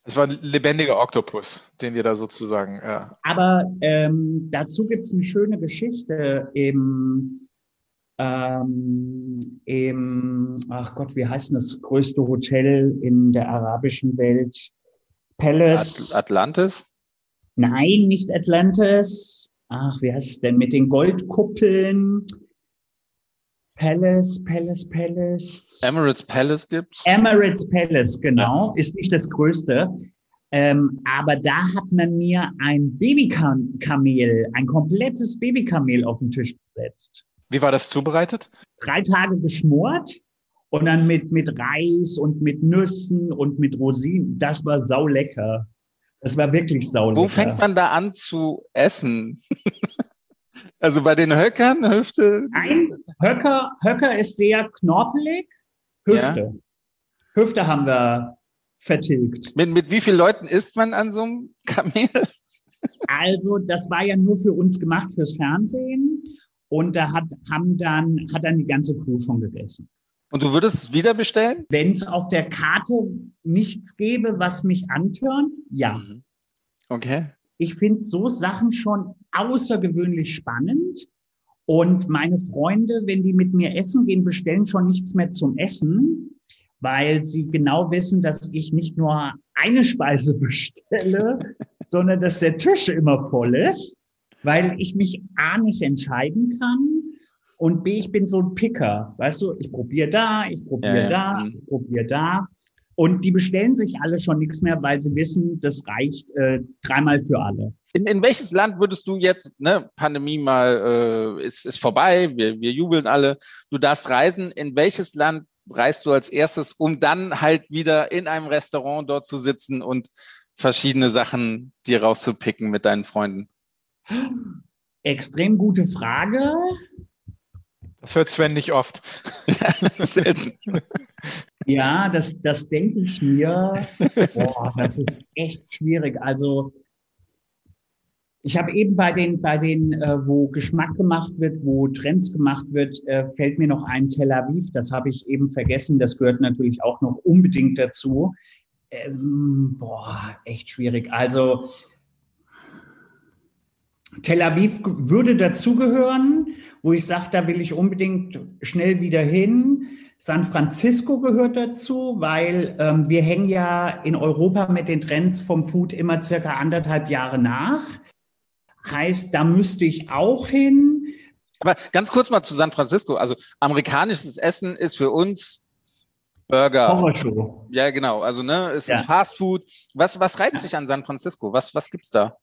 Es war ein lebendiger Oktopus, den ihr da sozusagen, ja. Aber ähm, dazu gibt es eine schöne Geschichte im ähm, im, ach Gott, wie heißt denn das größte Hotel in der arabischen Welt? Palace. At Atlantis? Nein, nicht Atlantis. Ach, wie heißt es denn mit den Goldkuppeln? Palace, Palace, Palace. Emirates Palace gibt's? Emirates Palace, genau, ja. ist nicht das größte. Ähm, aber da hat man mir ein Babykamel, ein komplettes Babykamel auf den Tisch gesetzt. Wie war das zubereitet? Drei Tage geschmort und dann mit, mit Reis und mit Nüssen und mit Rosinen. Das war sau lecker. Das war wirklich sau lecker. Wo fängt man da an zu essen? also bei den Höckern, Hüfte? Nein, Höcker, Höcker ist sehr knorpelig. Hüfte. Ja. Hüfte haben wir vertilgt. Mit, mit wie vielen Leuten isst man an so einem Kamel? Also, das war ja nur für uns gemacht, fürs Fernsehen. Und da hat, haben dann, hat dann die ganze Crew von gegessen. Und du würdest es wieder bestellen? Wenn es auf der Karte nichts gäbe, was mich antörnt, ja. Mhm. Okay. Ich finde so Sachen schon außergewöhnlich spannend. Und meine Freunde, wenn die mit mir essen gehen, bestellen schon nichts mehr zum Essen, weil sie genau wissen, dass ich nicht nur eine Speise bestelle, sondern dass der Tisch immer voll ist, weil ich mich A nicht entscheiden kann und B, ich bin so ein Picker. Weißt du, ich probiere da, ich probiere ja, da, ja. ich probiere da. Und die bestellen sich alle schon nichts mehr, weil sie wissen, das reicht äh, dreimal für alle. In, in welches Land würdest du jetzt, ne, Pandemie mal äh, ist, ist vorbei, wir, wir jubeln alle, du darfst reisen, in welches Land reist du als erstes, um dann halt wieder in einem Restaurant dort zu sitzen und verschiedene Sachen dir rauszupicken mit deinen Freunden? Extrem gute Frage. Das hört Sven nicht oft. ja, das, das denke ich mir. Boah, das ist echt schwierig. Also ich habe eben bei den, bei den, äh, wo Geschmack gemacht wird, wo Trends gemacht wird, äh, fällt mir noch ein Tel Aviv. Das habe ich eben vergessen. Das gehört natürlich auch noch unbedingt dazu. Ähm, boah, echt schwierig. Also Tel Aviv würde dazugehören, wo ich sage, da will ich unbedingt schnell wieder hin. San Francisco gehört dazu, weil ähm, wir hängen ja in Europa mit den Trends vom Food immer circa anderthalb Jahre nach. Heißt, da müsste ich auch hin. Aber ganz kurz mal zu San Francisco. Also amerikanisches Essen ist für uns Burger. Horrorshow. Ja, genau. Also ne, es ja. ist Fast Food. Was, was reizt sich an San Francisco? Was, was gibt's da?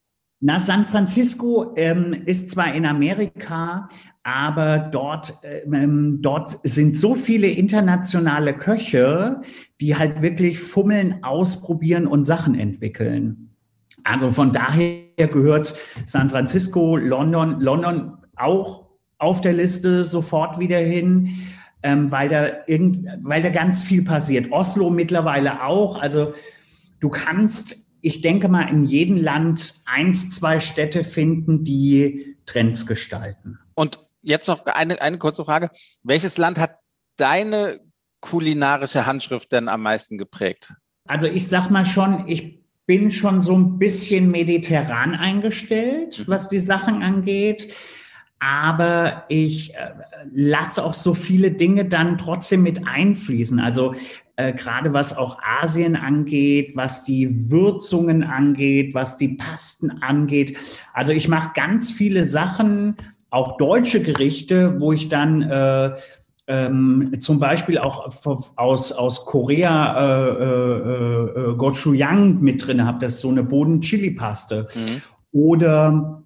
Na, San Francisco ähm, ist zwar in Amerika, aber dort, ähm, dort sind so viele internationale Köche, die halt wirklich fummeln, ausprobieren und Sachen entwickeln. Also von daher gehört San Francisco, London, London auch auf der Liste sofort wieder hin, ähm, weil da irgend, weil da ganz viel passiert. Oslo mittlerweile auch. Also du kannst, ich denke mal, in jedem Land eins, zwei Städte finden, die Trends gestalten. Und jetzt noch eine, eine kurze Frage. Welches Land hat deine kulinarische Handschrift denn am meisten geprägt? Also ich sag mal schon, ich bin schon so ein bisschen mediterran eingestellt, mhm. was die Sachen angeht. Aber ich äh, lasse auch so viele Dinge dann trotzdem mit einfließen. Also äh, gerade was auch Asien angeht, was die Würzungen angeht, was die Pasten angeht. Also ich mache ganz viele Sachen, auch deutsche Gerichte, wo ich dann äh, ähm, zum Beispiel auch aus, aus Korea äh, äh, äh, Gochujang mit drin habe, das ist so eine Boden-Chili-Paste. Mhm. Oder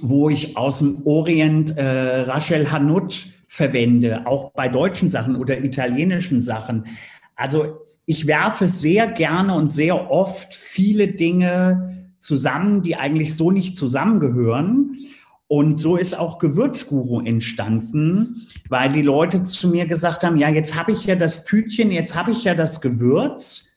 wo ich aus dem Orient äh, Rachel Hanut verwende, auch bei deutschen Sachen oder italienischen Sachen. Also ich werfe sehr gerne und sehr oft viele Dinge zusammen, die eigentlich so nicht zusammengehören. Und so ist auch Gewürzguru entstanden, weil die Leute zu mir gesagt haben, ja, jetzt habe ich ja das Tütchen, jetzt habe ich ja das Gewürz,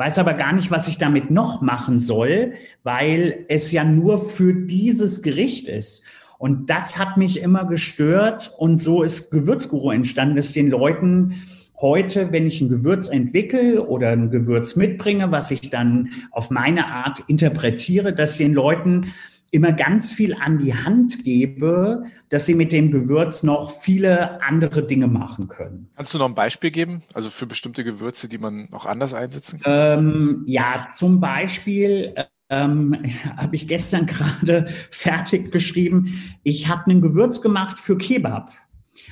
weiß aber gar nicht, was ich damit noch machen soll, weil es ja nur für dieses Gericht ist. Und das hat mich immer gestört. Und so ist Gewürzguru entstanden, dass den Leuten heute, wenn ich ein Gewürz entwickle oder ein Gewürz mitbringe, was ich dann auf meine Art interpretiere, dass den Leuten immer ganz viel an die Hand gebe, dass sie mit dem Gewürz noch viele andere Dinge machen können. Kannst du noch ein Beispiel geben? Also für bestimmte Gewürze, die man noch anders einsetzen kann? Ähm, ja, zum Beispiel ähm, habe ich gestern gerade fertig geschrieben. Ich habe ein Gewürz gemacht für Kebab.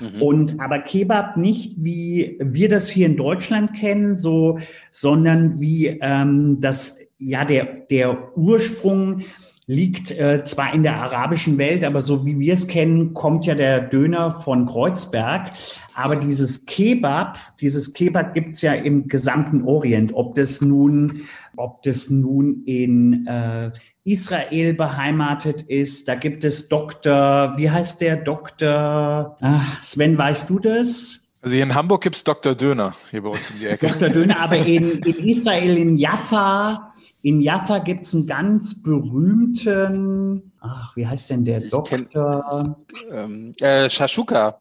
Mhm. Und aber Kebab nicht wie wir das hier in Deutschland kennen, so, sondern wie ähm, das ja der der Ursprung liegt äh, zwar in der arabischen Welt, aber so wie wir es kennen, kommt ja der Döner von Kreuzberg. Aber dieses Kebab, dieses Kebab gibt's ja im gesamten Orient. Ob das nun, ob das nun in äh, Israel beheimatet ist, da gibt es Dr., wie heißt der Dr. Ach, Sven, weißt du das? Also hier in Hamburg gibt's Dr. Döner, hier bei uns in die Ecke. Dr. Döner, aber in, in Israel, in Jaffa, in Jaffa gibt es einen ganz berühmten, ach, wie heißt denn der ich Doktor? ähm, äh, Shashuka.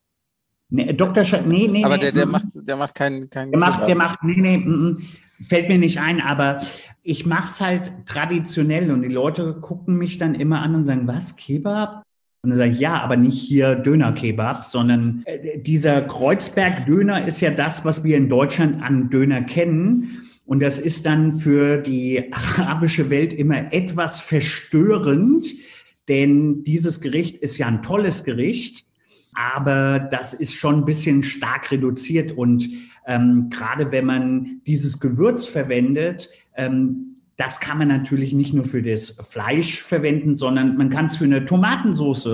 Nee, Dr. Sch nee, nee, aber der, der, macht, der macht keinen. Kein der macht, der macht, nee, nee, m -m, fällt mir nicht ein, aber ich mache es halt traditionell und die Leute gucken mich dann immer an und sagen, was, Kebab? Und dann sage ich, ja, aber nicht hier Döner-Kebab, sondern äh, dieser Kreuzberg-Döner ist ja das, was wir in Deutschland an Döner kennen. Und das ist dann für die arabische Welt immer etwas verstörend, denn dieses Gericht ist ja ein tolles Gericht, aber das ist schon ein bisschen stark reduziert. Und ähm, gerade wenn man dieses Gewürz verwendet, ähm, das kann man natürlich nicht nur für das Fleisch verwenden, sondern man kann es für eine Tomatensauce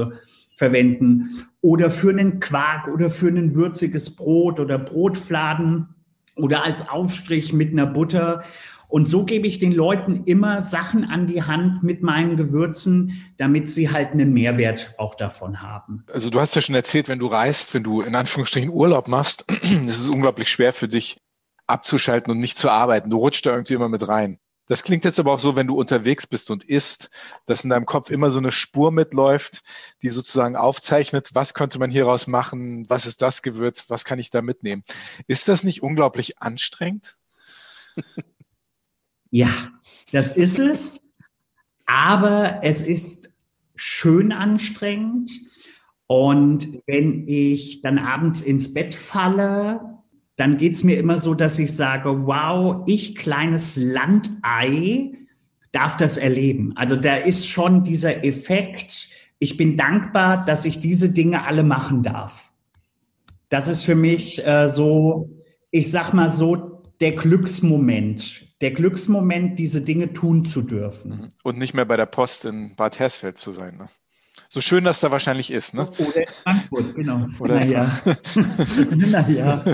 verwenden oder für einen Quark oder für ein würziges Brot oder Brotfladen oder als Aufstrich mit einer Butter. Und so gebe ich den Leuten immer Sachen an die Hand mit meinen Gewürzen, damit sie halt einen Mehrwert auch davon haben. Also du hast ja schon erzählt, wenn du reist, wenn du in Anführungsstrichen Urlaub machst, ist es unglaublich schwer für dich abzuschalten und nicht zu arbeiten. Du rutscht da irgendwie immer mit rein. Das klingt jetzt aber auch so, wenn du unterwegs bist und isst, dass in deinem Kopf immer so eine Spur mitläuft, die sozusagen aufzeichnet, was könnte man hieraus machen, was ist das Gewürz, was kann ich da mitnehmen. Ist das nicht unglaublich anstrengend? Ja, das ist es, aber es ist schön anstrengend. Und wenn ich dann abends ins Bett falle dann geht es mir immer so, dass ich sage, wow, ich kleines Landei darf das erleben. Also da ist schon dieser Effekt, ich bin dankbar, dass ich diese Dinge alle machen darf. Das ist für mich äh, so, ich sag mal so, der Glücksmoment. Der Glücksmoment, diese Dinge tun zu dürfen. Und nicht mehr bei der Post in Bad Hersfeld zu sein. Ne? So schön das da wahrscheinlich ist, ne? Oder in Frankfurt, genau. Oder naja. naja.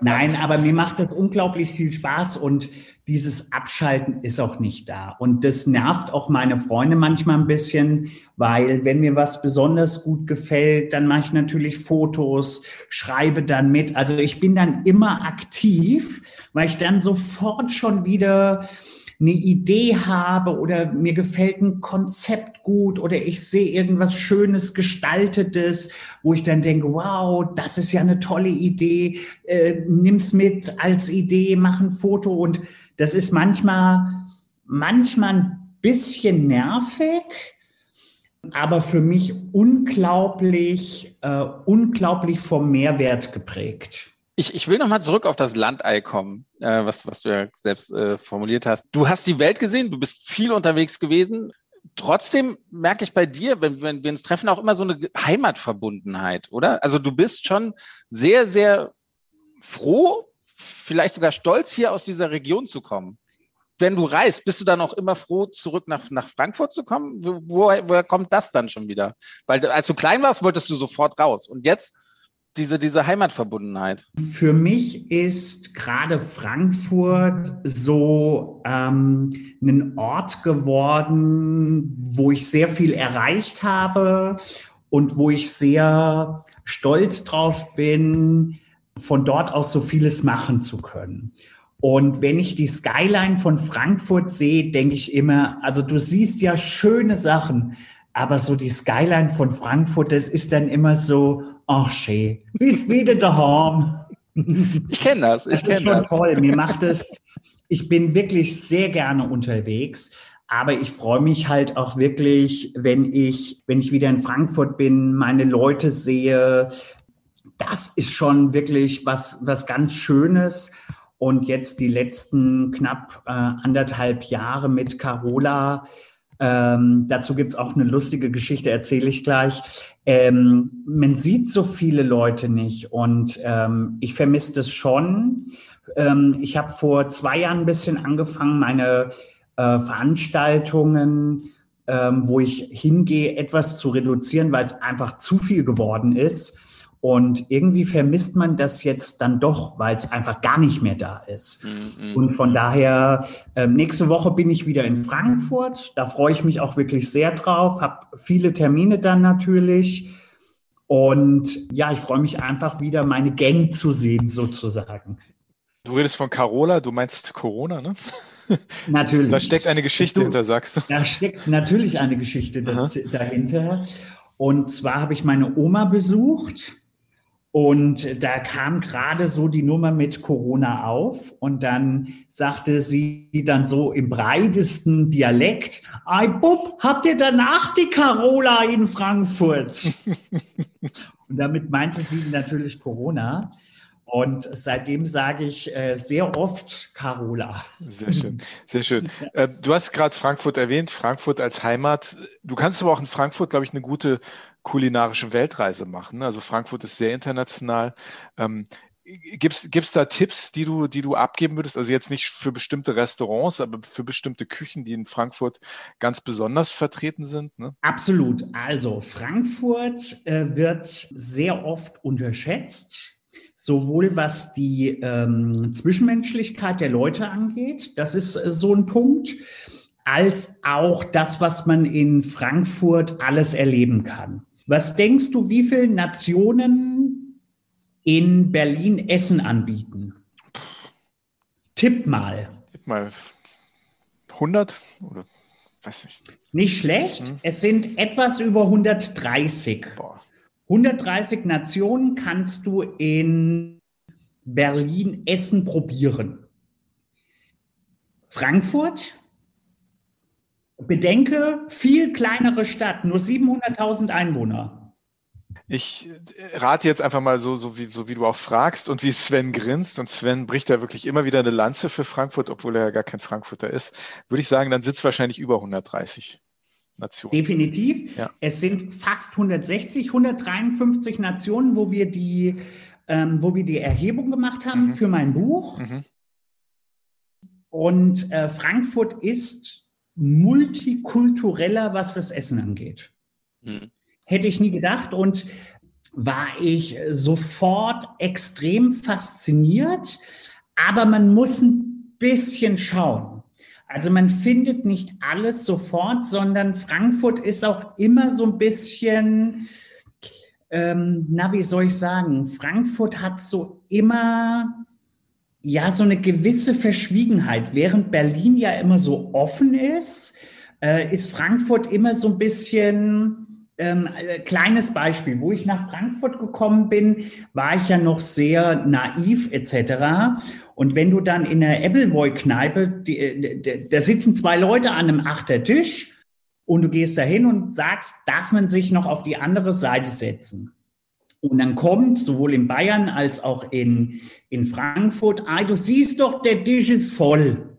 Nein, aber mir macht das unglaublich viel Spaß und dieses Abschalten ist auch nicht da. Und das nervt auch meine Freunde manchmal ein bisschen, weil wenn mir was besonders gut gefällt, dann mache ich natürlich Fotos, schreibe dann mit. Also ich bin dann immer aktiv, weil ich dann sofort schon wieder eine Idee habe oder mir gefällt ein Konzept gut oder ich sehe irgendwas Schönes, Gestaltetes, wo ich dann denke, wow, das ist ja eine tolle Idee, äh, nimm's mit als Idee, mach ein Foto und das ist manchmal, manchmal ein bisschen nervig, aber für mich unglaublich, äh, unglaublich vom Mehrwert geprägt. Ich, ich will nochmal zurück auf das Landei kommen, äh, was, was du ja selbst äh, formuliert hast. Du hast die Welt gesehen, du bist viel unterwegs gewesen. Trotzdem merke ich bei dir, wenn, wenn wir uns treffen, auch immer so eine Heimatverbundenheit, oder? Also du bist schon sehr, sehr froh, vielleicht sogar stolz, hier aus dieser Region zu kommen. Wenn du reist, bist du dann auch immer froh, zurück nach, nach Frankfurt zu kommen? Woher, woher kommt das dann schon wieder? Weil als du klein warst, wolltest du sofort raus. Und jetzt diese, diese Heimatverbundenheit? Für mich ist gerade Frankfurt so ähm, ein Ort geworden, wo ich sehr viel erreicht habe und wo ich sehr stolz drauf bin, von dort aus so vieles machen zu können. Und wenn ich die Skyline von Frankfurt sehe, denke ich immer, also du siehst ja schöne Sachen, aber so die Skyline von Frankfurt, das ist dann immer so, ach schön, bist wieder daheim. Ich kenne das, ich kenne das. Ist schon toll, mir macht es, ich bin wirklich sehr gerne unterwegs, aber ich freue mich halt auch wirklich, wenn ich, wenn ich wieder in Frankfurt bin, meine Leute sehe. Das ist schon wirklich was, was ganz Schönes. Und jetzt die letzten knapp äh, anderthalb Jahre mit Carola, ähm, dazu gibt's auch eine lustige Geschichte, erzähle ich gleich. Ähm, man sieht so viele Leute nicht und ähm, ich vermisse das schon. Ähm, ich habe vor zwei Jahren ein bisschen angefangen, meine äh, Veranstaltungen, ähm, wo ich hingehe, etwas zu reduzieren, weil es einfach zu viel geworden ist. Und irgendwie vermisst man das jetzt dann doch, weil es einfach gar nicht mehr da ist. Mhm. Und von daher, äh, nächste Woche bin ich wieder in Frankfurt. Da freue ich mich auch wirklich sehr drauf. Habe viele Termine dann natürlich. Und ja, ich freue mich einfach wieder, meine Gang zu sehen, sozusagen. Du redest von Carola, du meinst Corona, ne? Natürlich. Da steckt eine Geschichte du, hinter, sagst du. Da steckt natürlich eine Geschichte dahinter. Und zwar habe ich meine Oma besucht Und da kam gerade so die Nummer mit Corona auf und dann sagte sie dann so im breitesten Dialekt, Ei Bub, habt ihr danach die Carola in Frankfurt? und damit meinte sie natürlich Corona. Und seitdem sage ich äh, sehr oft Carola. Sehr schön, sehr schön. Äh, du hast gerade Frankfurt erwähnt, Frankfurt als Heimat. Du kannst aber auch in Frankfurt, glaube ich, eine gute kulinarische Weltreise machen. Ne? Also Frankfurt ist sehr international. Ähm, Gibt es da Tipps, die du, die du abgeben würdest? Also jetzt nicht für bestimmte Restaurants, aber für bestimmte Küchen, die in Frankfurt ganz besonders vertreten sind? Ne? Absolut. Also Frankfurt äh, wird sehr oft unterschätzt sowohl was die ähm, Zwischenmenschlichkeit der Leute angeht, das ist äh, so ein Punkt, als auch das, was man in Frankfurt alles erleben kann. Was denkst du, wie viele Nationen in Berlin Essen anbieten? Tipp mal. Tipp mal 100 oder weiß nicht. Nicht schlecht. Hm. Es sind etwas über 130. Boah. 130 Nationen kannst du in Berlin Essen probieren. Frankfurt, bedenke, viel kleinere Stadt, nur 700.000 Einwohner. Ich äh, rate jetzt einfach mal so, so, wie, so wie du auch fragst und wie Sven grinst. Und Sven bricht da wirklich immer wieder eine Lanze für Frankfurt, obwohl er ja gar kein Frankfurter ist. Würde ich sagen, dann sitzt wahrscheinlich über 130. Nationen. Definitiv. Ja. Es sind fast 160, 153 Nationen, wo wir die, ähm, wo wir die Erhebung gemacht haben mhm. für mein Buch. Mhm. Und äh, Frankfurt ist multikultureller, was das Essen angeht. Mhm. Hätte ich nie gedacht und war ich sofort extrem fasziniert. Aber man muss ein bisschen schauen. Also man findet nicht alles sofort, sondern Frankfurt ist auch immer so ein bisschen, ähm, na, wie soll ich sagen, Frankfurt hat so immer, ja, so eine gewisse Verschwiegenheit. Während Berlin ja immer so offen ist, äh, ist Frankfurt immer so ein bisschen, ähm, äh, kleines Beispiel, wo ich nach Frankfurt gekommen bin, war ich ja noch sehr naiv etc. Und wenn du dann in der Appleboy-Kneipe, äh, da sitzen zwei Leute an einem Achtertisch und du gehst dahin und sagst, darf man sich noch auf die andere Seite setzen? Und dann kommt sowohl in Bayern als auch in, in Frankfurt, ah, du siehst doch, der Tisch ist voll.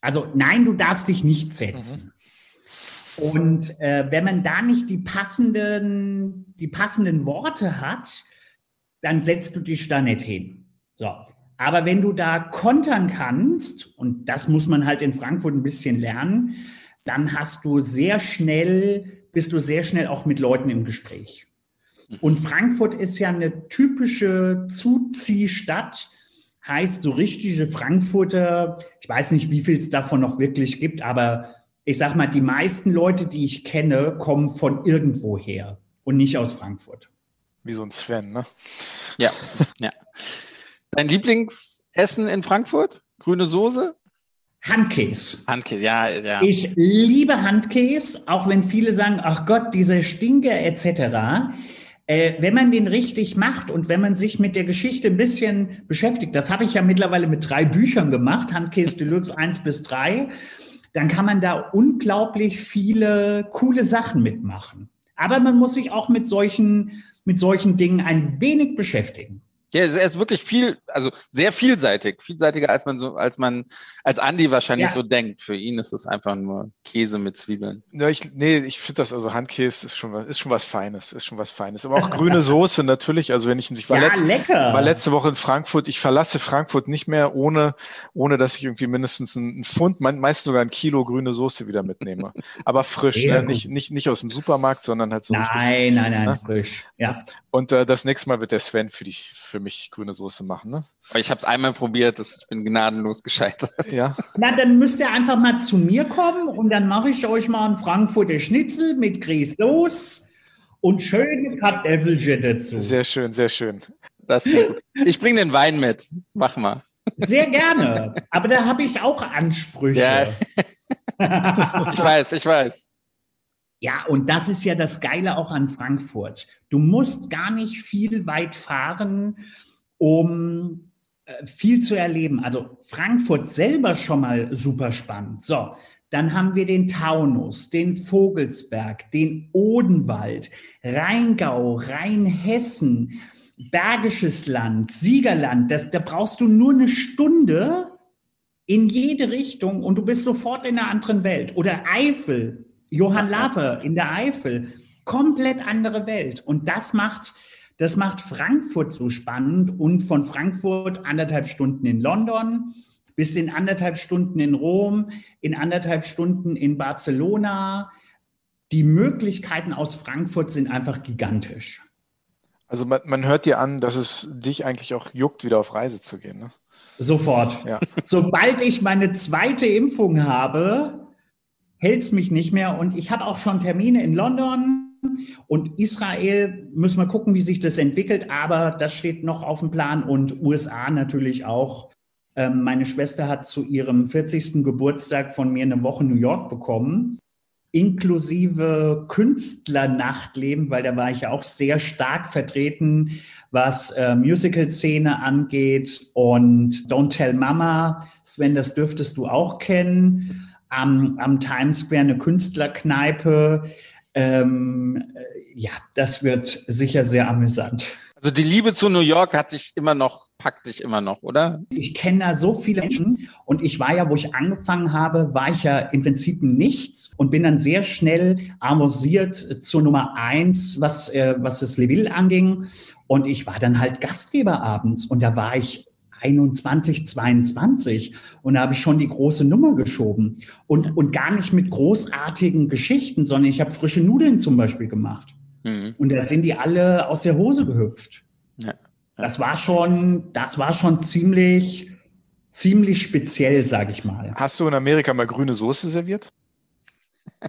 Also nein, du darfst dich nicht setzen. Mhm. Und äh, wenn man da nicht die passenden, die passenden Worte hat, dann setzt du dich da nicht hin. So. Aber wenn du da kontern kannst, und das muss man halt in Frankfurt ein bisschen lernen, dann hast du sehr schnell, bist du sehr schnell auch mit Leuten im Gespräch. Und Frankfurt ist ja eine typische Zuziehstadt, heißt so richtige Frankfurter, ich weiß nicht, wie viel es davon noch wirklich gibt, aber ich sag mal, die meisten Leute, die ich kenne, kommen von irgendwoher und nicht aus Frankfurt. Wie so ein Sven, ne? Ja, ja. Dein Lieblingsessen in Frankfurt? Grüne Soße? Handkäse. Handkäse, ja, ja. Ich liebe Handkäse, auch wenn viele sagen, ach Gott, dieser Stinker etc. Äh, wenn man den richtig macht und wenn man sich mit der Geschichte ein bisschen beschäftigt, das habe ich ja mittlerweile mit drei Büchern gemacht, Handkäse Deluxe 1 bis 3, dann kann man da unglaublich viele coole Sachen mitmachen. Aber man muss sich auch mit solchen, mit solchen Dingen ein wenig beschäftigen. Ja, er ist wirklich viel, also sehr vielseitig, vielseitiger als man so, als man, als Andi wahrscheinlich ja. so denkt. Für ihn ist es einfach nur Käse mit Zwiebeln. Ja, ich, nee, ich finde das, also Handkäse ist schon was, ist schon was Feines, ist schon was Feines. Aber auch grüne Soße natürlich, also wenn ich, ich war, ja, letzt, war letzte Woche in Frankfurt, ich verlasse Frankfurt nicht mehr ohne, ohne dass ich irgendwie mindestens einen Pfund, meist sogar ein Kilo grüne Soße wieder mitnehme. Aber frisch, ne? nicht, nicht, nicht aus dem Supermarkt, sondern halt so Nein, richtig, nein, nein, ne? frisch, ja. Und äh, das nächste Mal wird der Sven für dich, für mich grüne Soße machen. Ne? Ich habe es einmal probiert, das, ich bin gnadenlos gescheitert. Ja. Na, dann müsst ihr einfach mal zu mir kommen und dann mache ich euch mal einen Frankfurter Schnitzel mit Grießlos und schöne Kartoffelchen dazu. Sehr schön, sehr schön. Das gut. Ich bringe den Wein mit. Mach mal. Sehr gerne. Aber da habe ich auch Ansprüche. Ja. ich weiß, ich weiß. Ja, und das ist ja das Geile auch an Frankfurt. Du musst gar nicht viel weit fahren, um äh, viel zu erleben. Also Frankfurt selber schon mal super spannend. So, dann haben wir den Taunus, den Vogelsberg, den Odenwald, Rheingau, Rheinhessen, Bergisches Land, Siegerland. Das, da brauchst du nur eine Stunde in jede Richtung und du bist sofort in einer anderen Welt. Oder Eifel, Johann Lafer in der Eifel, komplett andere Welt. Und das macht, das macht Frankfurt so spannend und von Frankfurt anderthalb Stunden in London bis in anderthalb Stunden in Rom, in anderthalb Stunden in Barcelona. Die Möglichkeiten aus Frankfurt sind einfach gigantisch. Also man, man hört dir an, dass es dich eigentlich auch juckt, wieder auf Reise zu gehen. Ne? Sofort. Ja. Sobald ich meine zweite Impfung habe, hält es mich nicht mehr. Und ich habe auch schon Termine in London und Israel. Müssen wir gucken, wie sich das entwickelt. Aber das steht noch auf dem Plan und USA natürlich auch. Ähm, meine Schwester hat zu ihrem 40. Geburtstag von mir eine Woche New York bekommen inklusive Künstlernachtleben, weil da war ich ja auch sehr stark vertreten, was äh, Musical-Szene angeht. Und Don't Tell Mama, Sven, das dürftest du auch kennen, am, am Times Square eine Künstlerkneipe. Ähm, äh, ja, das wird sicher sehr amüsant. Also die Liebe zu New York hat dich immer noch, packt dich immer noch, oder? Ich kenne da so viele Menschen und ich war ja, wo ich angefangen habe, war ich ja im Prinzip nichts und bin dann sehr schnell avanciert zur Nummer eins, was, äh, was das Leville anging. Und ich war dann halt Gastgeber abends und da war ich 21, 22 und da habe ich schon die große Nummer geschoben und, und gar nicht mit großartigen Geschichten, sondern ich habe frische Nudeln zum Beispiel gemacht. Mhm. Und da sind die alle aus der Hose gehüpft. Ja. Das war schon, das war schon ziemlich, ziemlich speziell, sage ich mal. Hast du in Amerika mal grüne Soße serviert?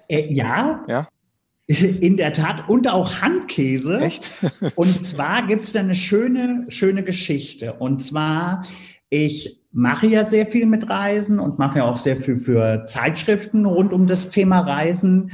Äh, ja. Ja. In der Tat und auch Handkäse. Echt? und zwar gibt es da eine schöne, schöne Geschichte. Und zwar, ich mache ja sehr viel mit Reisen und mache ja auch sehr viel für Zeitschriften rund um das Thema Reisen.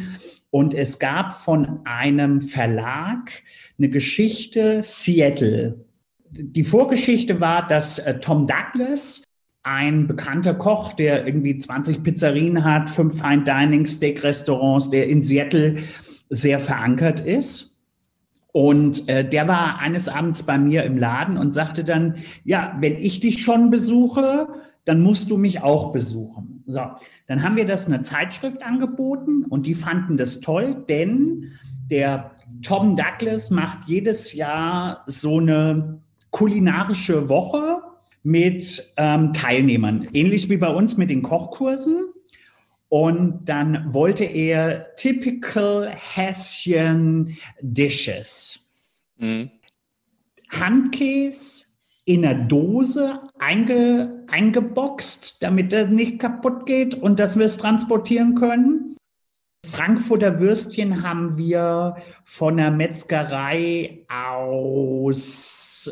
Und es gab von einem Verlag eine Geschichte Seattle. Die Vorgeschichte war, dass äh, Tom Douglas, ein bekannter Koch, der irgendwie 20 Pizzerien hat, fünf Fine Dining Steak Restaurants, der in Seattle sehr verankert ist. Und äh, der war eines Abends bei mir im Laden und sagte dann, ja, wenn ich dich schon besuche, dann musst du mich auch besuchen. So, dann haben wir das eine Zeitschrift angeboten und die fanden das toll, denn der Tom Douglas macht jedes Jahr so eine kulinarische Woche mit ähm, Teilnehmern, ähnlich wie bei uns mit den Kochkursen. Und dann wollte er typical Hessian Dishes. Mhm. Handkäse in der Dose einge, eingeboxt, damit er nicht kaputt geht und dass wir es transportieren können. Frankfurter Würstchen haben wir von der Metzgerei aus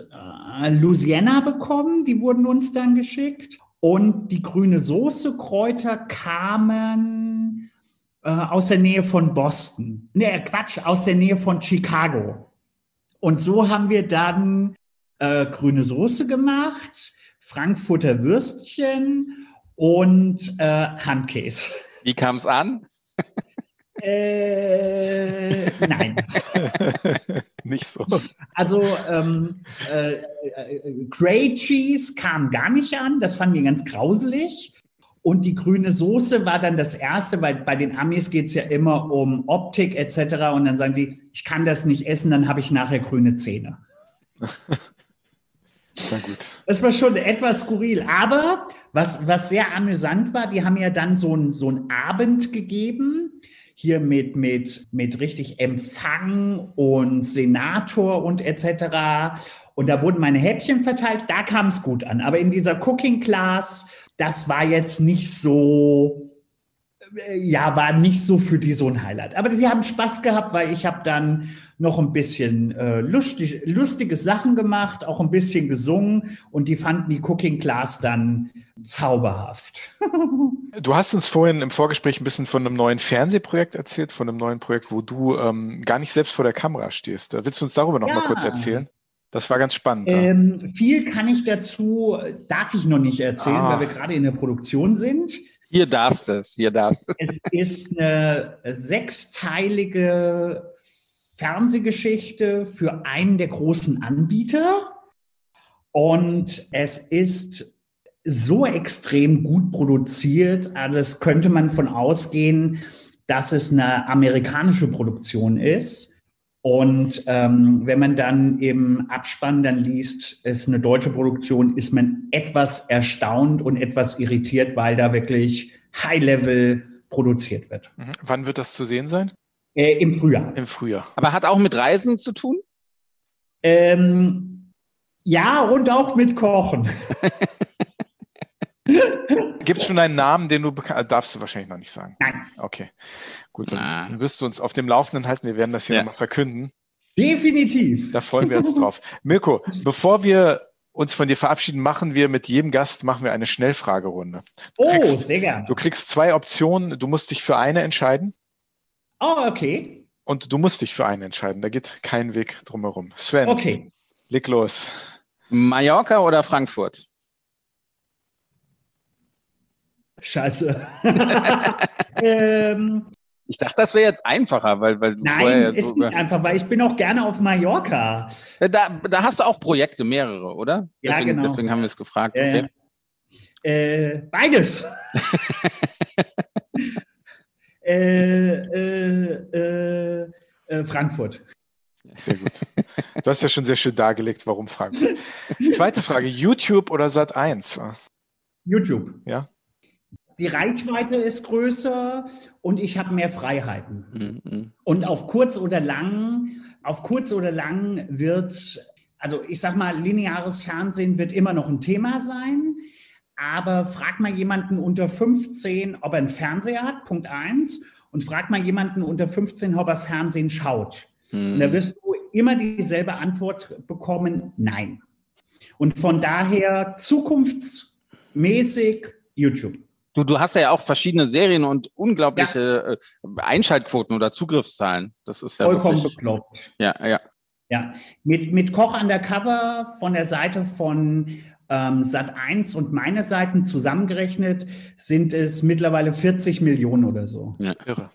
äh, Louisiana bekommen. Die wurden uns dann geschickt. Und die grüne Soße Kräuter kamen äh, aus der Nähe von Boston. Ne, Quatsch, aus der Nähe von Chicago. Und so haben wir dann äh, grüne Soße gemacht, Frankfurter Würstchen und äh, Handkäse. Wie kam es an? Äh, nein. nicht so. Also ähm, äh, äh, Grey Cheese kam gar nicht an, das fanden die ganz grauselig. Und die grüne Soße war dann das Erste, weil bei den Amis geht es ja immer um Optik etc. Und dann sagen die, ich kann das nicht essen, dann habe ich nachher grüne Zähne. Das war schon etwas skurril. Aber was, was sehr amüsant war, die haben ja dann so einen so Abend gegeben, hier mit, mit, mit richtig Empfang und Senator und etc. Und da wurden meine Häppchen verteilt, da kam es gut an. Aber in dieser Cooking Class, das war jetzt nicht so ja, war nicht so für die so ein Highlight. Aber sie haben Spaß gehabt, weil ich habe dann noch ein bisschen äh, lustig, lustige Sachen gemacht, auch ein bisschen gesungen und die fanden die Cooking Class dann zauberhaft. du hast uns vorhin im Vorgespräch ein bisschen von einem neuen Fernsehprojekt erzählt, von einem neuen Projekt, wo du ähm, gar nicht selbst vor der Kamera stehst. Willst du uns darüber noch ja. mal kurz erzählen? Das war ganz spannend. Ähm, viel kann ich dazu, darf ich noch nicht erzählen, ah. weil wir gerade in der Produktion sind. Hier darfst du es, hier darfst du es. ist eine sechsteilige Fernsehgeschichte für einen der großen Anbieter. Und es ist so extrem gut produziert, also es könnte man von ausgehen, dass es eine amerikanische Produktion ist. Und ähm, wenn man dann im Abspann dann liest, es ist eine deutsche Produktion, ist man etwas erstaunt und etwas irritiert, weil da wirklich High-Level produziert wird. Mhm. Wann wird das zu sehen sein? Äh, Im Frühjahr. Im Frühjahr. Aber hat auch mit Reisen zu tun? Ähm, ja, und auch mit Kochen. Gibt es schon einen Namen, den du darfst du wahrscheinlich noch nicht sagen? Nein. Okay. Gut, dann Na. wirst du uns auf dem Laufenden halten. Wir werden das hier ja. nochmal verkünden. Definitiv. Da freuen wir uns drauf. Mirko, bevor wir uns von dir verabschieden, machen wir mit jedem Gast machen wir eine Schnellfragerunde. Du oh, kriegst, sehr gerne. Du kriegst zwei Optionen. Du musst dich für eine entscheiden. Oh, okay. Und du musst dich für eine entscheiden. Da geht kein Weg drumherum. Sven. Okay. Leg los. Mallorca oder Frankfurt? Scheiße. ähm, ich dachte, das wäre jetzt einfacher, weil, weil du Nein, vorher ist nicht einfach, weil ich bin auch gerne auf Mallorca. Da, da hast du auch Projekte, mehrere, oder? Ja, deswegen, genau. Deswegen haben wir es gefragt. Okay. Äh, beides. äh, äh, äh, Frankfurt. Sehr gut. Du hast ja schon sehr schön dargelegt, warum Frankfurt. Zweite Frage: YouTube oder Sat 1? YouTube. Ja. Die Reichweite ist größer und ich habe mehr Freiheiten. Mhm. Und auf kurz oder lang, auf kurz oder lang wird, also ich sag mal, lineares Fernsehen wird immer noch ein Thema sein. Aber frag mal jemanden unter 15, ob er einen Fernseher hat, Punkt eins. Und frag mal jemanden unter 15, ob er Fernsehen schaut. Mhm. Und da wirst du immer dieselbe Antwort bekommen, nein. Und von daher zukunftsmäßig YouTube. Du, du hast ja auch verschiedene Serien und unglaubliche ja. Äh, Einschaltquoten oder Zugriffszahlen. Das ist ja vollkommen bekloppt. Ja, ja. Ja, mit, mit Koch Undercover von der Seite von ähm, Sat 1 und meine Seiten zusammengerechnet sind es mittlerweile 40 Millionen oder so. Ja, irre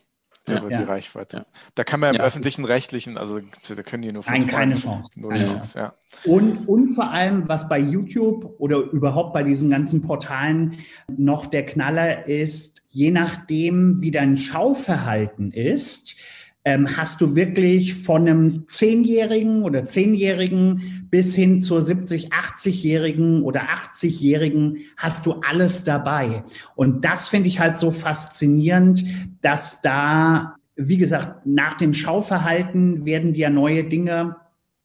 ja, die Reichweite. Da kann man im öffentlichen Rechtlichen, also da können die nur Nein, keine Chance. Null keine Chance. Ja. Und, und vor allem, was bei YouTube oder überhaupt bei diesen ganzen Portalen noch der Knaller ist, je nachdem, wie dein Schauverhalten ist, ähm, hast du wirklich von einem Zehnjährigen oder Zehnjährigen bis hin zur 70, 80-Jährigen oder 80-Jährigen hast du alles dabei. Und das finde ich halt so faszinierend, dass da, wie gesagt, nach dem Schauverhalten werden dir neue Dinge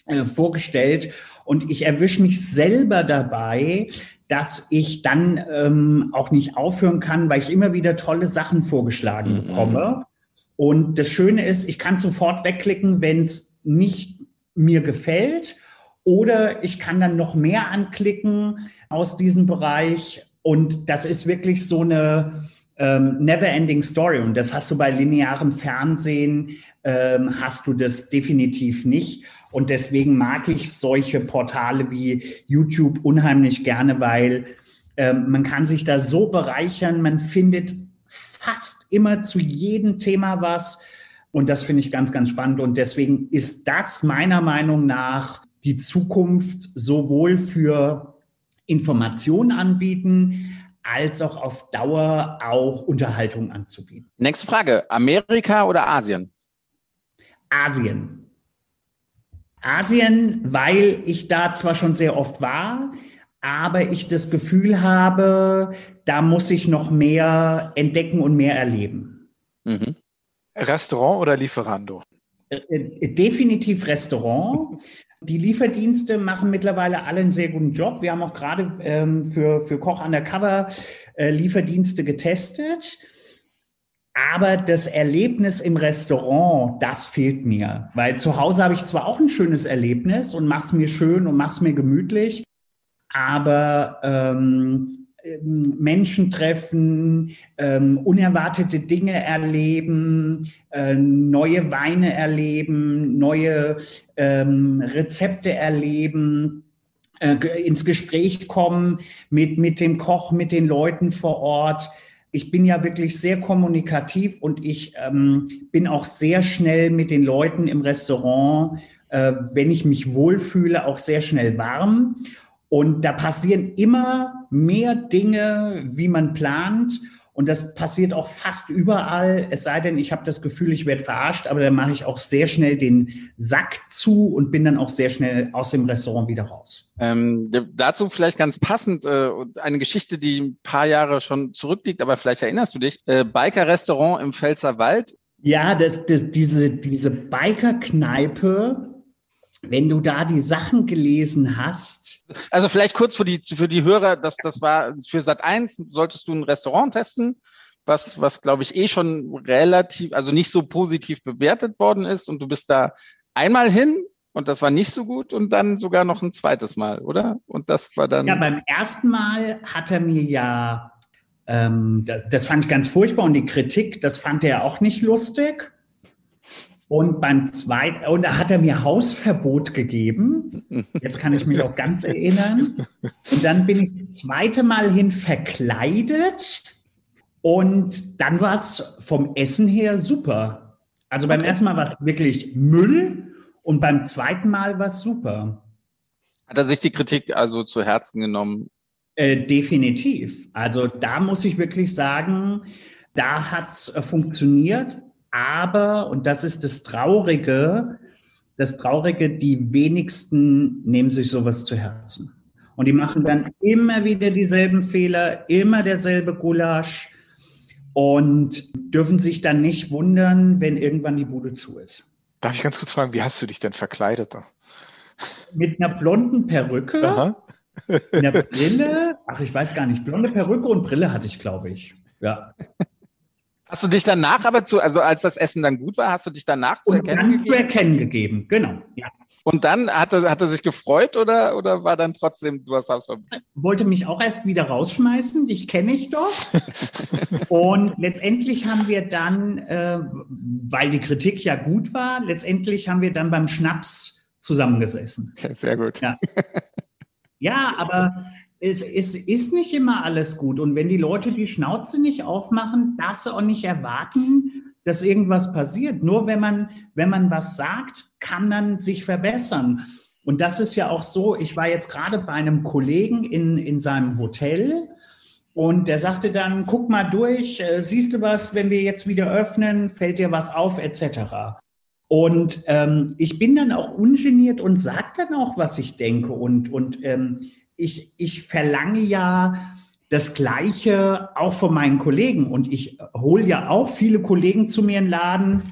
äh, vorgestellt. Und ich erwische mich selber dabei, dass ich dann ähm, auch nicht aufhören kann, weil ich immer wieder tolle Sachen vorgeschlagen mhm. bekomme. Und das Schöne ist, ich kann sofort wegklicken, wenn es nicht mir gefällt. Oder ich kann dann noch mehr anklicken aus diesem Bereich. Und das ist wirklich so eine ähm, never-ending Story. Und das hast du bei linearem Fernsehen, ähm, hast du das definitiv nicht. Und deswegen mag ich solche Portale wie YouTube unheimlich gerne, weil ähm, man kann sich da so bereichern, man findet fast immer zu jedem Thema was. Und das finde ich ganz, ganz spannend. Und deswegen ist das meiner Meinung nach die Zukunft sowohl für Informationen anbieten, als auch auf Dauer auch Unterhaltung anzubieten. Nächste Frage. Amerika oder Asien? Asien. Asien, weil ich da zwar schon sehr oft war, aber ich das Gefühl habe, da muss ich noch mehr entdecken und mehr erleben. Mhm. Restaurant oder Lieferando? Äh, äh, definitiv Restaurant. Die Lieferdienste machen mittlerweile alle einen sehr guten Job. Wir haben auch gerade ähm, für, für Koch Undercover äh, Lieferdienste getestet. Aber das Erlebnis im Restaurant, das fehlt mir. Weil zu Hause habe ich zwar auch ein schönes Erlebnis und mache es mir schön und mache es mir gemütlich, aber ähm, ähm, Menschen treffen, ähm, unerwartete Dinge erleben, äh, neue Weine erleben, neue ähm, Rezepte erleben, äh, ins Gespräch kommen mit, mit dem Koch, mit den Leuten vor Ort. Ich bin ja wirklich sehr kommunikativ und ich ähm, bin auch sehr schnell mit den Leuten im Restaurant, äh, wenn ich mich wohlfühle, auch sehr schnell warm. Und da passieren immer mehr Dinge, wie man plant. Und das passiert auch fast überall. Es sei denn, ich habe das Gefühl, ich werde verarscht, aber dann mache ich auch sehr schnell den Sack zu und bin dann auch sehr schnell aus dem Restaurant wieder raus. Ähm, dazu vielleicht ganz passend äh, eine Geschichte, die ein paar Jahre schon zurückliegt, aber vielleicht erinnerst du dich. Äh, Biker-Restaurant im Pfälzer Wald. Ja, das, das, diese, diese Biker-Kneipe wenn du da die Sachen gelesen hast. Also vielleicht kurz für die, für die Hörer, das, das war für Sat 1 solltest du ein Restaurant testen, was, was glaube ich eh schon relativ, also nicht so positiv bewertet worden ist und du bist da einmal hin und das war nicht so gut und dann sogar noch ein zweites Mal, oder? Und das war dann. Ja, beim ersten Mal hat er mir ja, ähm, das, das fand ich ganz furchtbar und die Kritik, das fand er auch nicht lustig. Und beim zweiten, und da hat er mir Hausverbot gegeben. Jetzt kann ich mich auch ganz erinnern. Und dann bin ich das zweite Mal hin verkleidet. Und dann war es vom Essen her super. Also beim okay. ersten Mal war es wirklich Müll und beim zweiten Mal war es super. Hat er sich die Kritik also zu Herzen genommen? Äh, definitiv. Also da muss ich wirklich sagen, da hat es äh, funktioniert. Aber, und das ist das Traurige, das Traurige, die wenigsten nehmen sich sowas zu Herzen. Und die machen dann immer wieder dieselben Fehler, immer derselbe Gulasch und dürfen sich dann nicht wundern, wenn irgendwann die Bude zu ist. Darf ich ganz kurz fragen, wie hast du dich denn verkleidet? Mit einer blonden Perücke, Aha. einer Brille, ach, ich weiß gar nicht, blonde Perücke und Brille hatte ich, glaube ich. Ja. Hast du dich danach aber zu, also als das Essen dann gut war, hast du dich danach zu erkennen dann gegeben? zu erkennen gegeben, genau. Ja. Und dann hat er, hat er sich gefreut oder, oder war dann trotzdem, du hast es Wollte mich auch erst wieder rausschmeißen, dich kenne ich doch. und letztendlich haben wir dann, äh, weil die Kritik ja gut war, letztendlich haben wir dann beim Schnaps zusammengesessen. Okay, sehr gut. Ja, ja aber es, es ist nicht immer alles gut. Und wenn die Leute die Schnauze nicht aufmachen, darfst du auch nicht erwarten, dass irgendwas passiert. Nur wenn man, wenn man was sagt, kann man sich verbessern. Und das ist ja auch so, ich war jetzt gerade bei einem Kollegen in, in seinem Hotel und der sagte dann, guck mal durch, äh, siehst du was, wenn wir jetzt wieder öffnen, fällt dir was auf, etc. Und ähm, ich bin dann auch ungeniert und sage dann auch, was ich denke. Und, und ähm, ich, ich verlange ja das Gleiche auch von meinen Kollegen und ich hole ja auch viele Kollegen zu mir in den Laden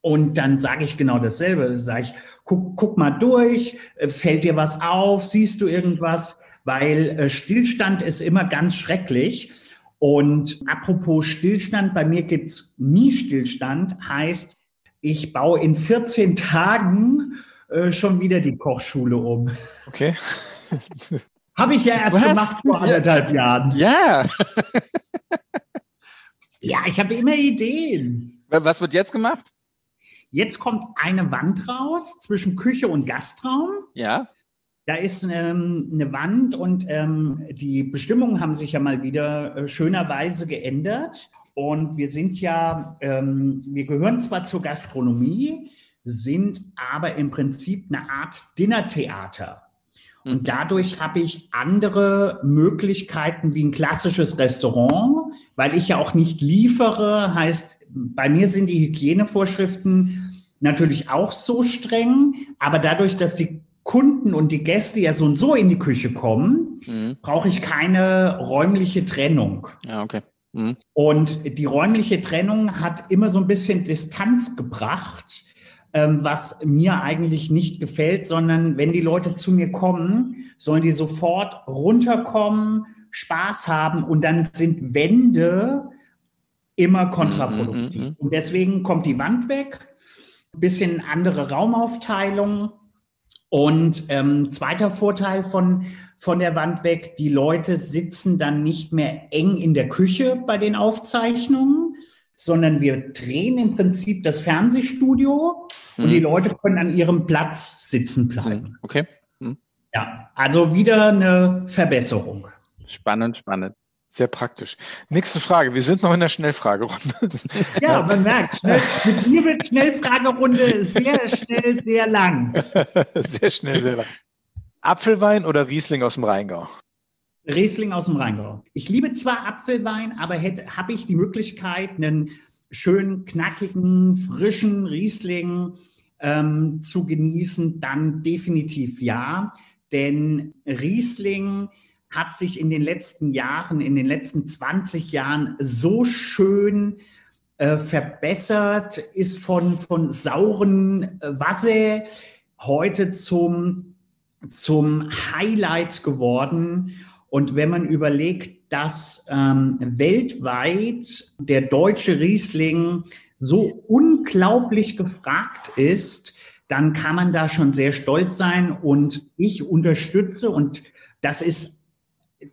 und dann sage ich genau dasselbe. Sage ich, guck, guck mal durch, äh, fällt dir was auf, siehst du irgendwas? Weil äh, Stillstand ist immer ganz schrecklich. Und apropos Stillstand, bei mir gibt es nie Stillstand, heißt, ich baue in 14 Tagen äh, schon wieder die Kochschule um. Okay. Habe ich ja erst Was? gemacht vor anderthalb ja. Jahren. Ja. ja, ich habe immer Ideen. Was wird jetzt gemacht? Jetzt kommt eine Wand raus zwischen Küche und Gastraum. Ja. Da ist ähm, eine Wand und ähm, die Bestimmungen haben sich ja mal wieder äh, schönerweise geändert. Und wir sind ja, ähm, wir gehören zwar zur Gastronomie, sind aber im Prinzip eine Art Dinnertheater. Und mhm. dadurch habe ich andere Möglichkeiten wie ein klassisches Restaurant, weil ich ja auch nicht liefere. Heißt, bei mir sind die Hygienevorschriften natürlich auch so streng, aber dadurch, dass die Kunden und die Gäste ja so und so in die Küche kommen, mhm. brauche ich keine räumliche Trennung. Ja, okay. Mhm. Und die räumliche Trennung hat immer so ein bisschen Distanz gebracht was mir eigentlich nicht gefällt, sondern wenn die Leute zu mir kommen, sollen die sofort runterkommen, Spaß haben und dann sind Wände immer kontraproduktiv. Mhm, und deswegen kommt die Wand weg, bisschen andere Raumaufteilung. Und ähm, zweiter Vorteil von, von der Wand weg, die Leute sitzen dann nicht mehr eng in der Küche bei den Aufzeichnungen, sondern wir drehen im Prinzip das Fernsehstudio mhm. und die mhm. Leute können an ihrem Platz sitzen bleiben. Okay. Mhm. Ja, also wieder eine Verbesserung. Spannend, spannend. Sehr praktisch. Nächste Frage. Wir sind noch in der Schnellfragerunde. Ja, man merkt, schnell, mit mir wird Schnellfragerunde sehr schnell, sehr lang. Sehr schnell, sehr lang. Apfelwein oder Riesling aus dem Rheingau? Riesling aus dem Rheingau. Ich liebe zwar Apfelwein, aber habe ich die Möglichkeit, einen schönen, knackigen, frischen Riesling ähm, zu genießen, dann definitiv ja. Denn Riesling hat sich in den letzten Jahren, in den letzten 20 Jahren so schön äh, verbessert, ist von, von sauren äh, Wasser heute zum, zum Highlight geworden. Und wenn man überlegt, dass ähm, weltweit der deutsche Riesling so unglaublich gefragt ist, dann kann man da schon sehr stolz sein. Und ich unterstütze, und das ist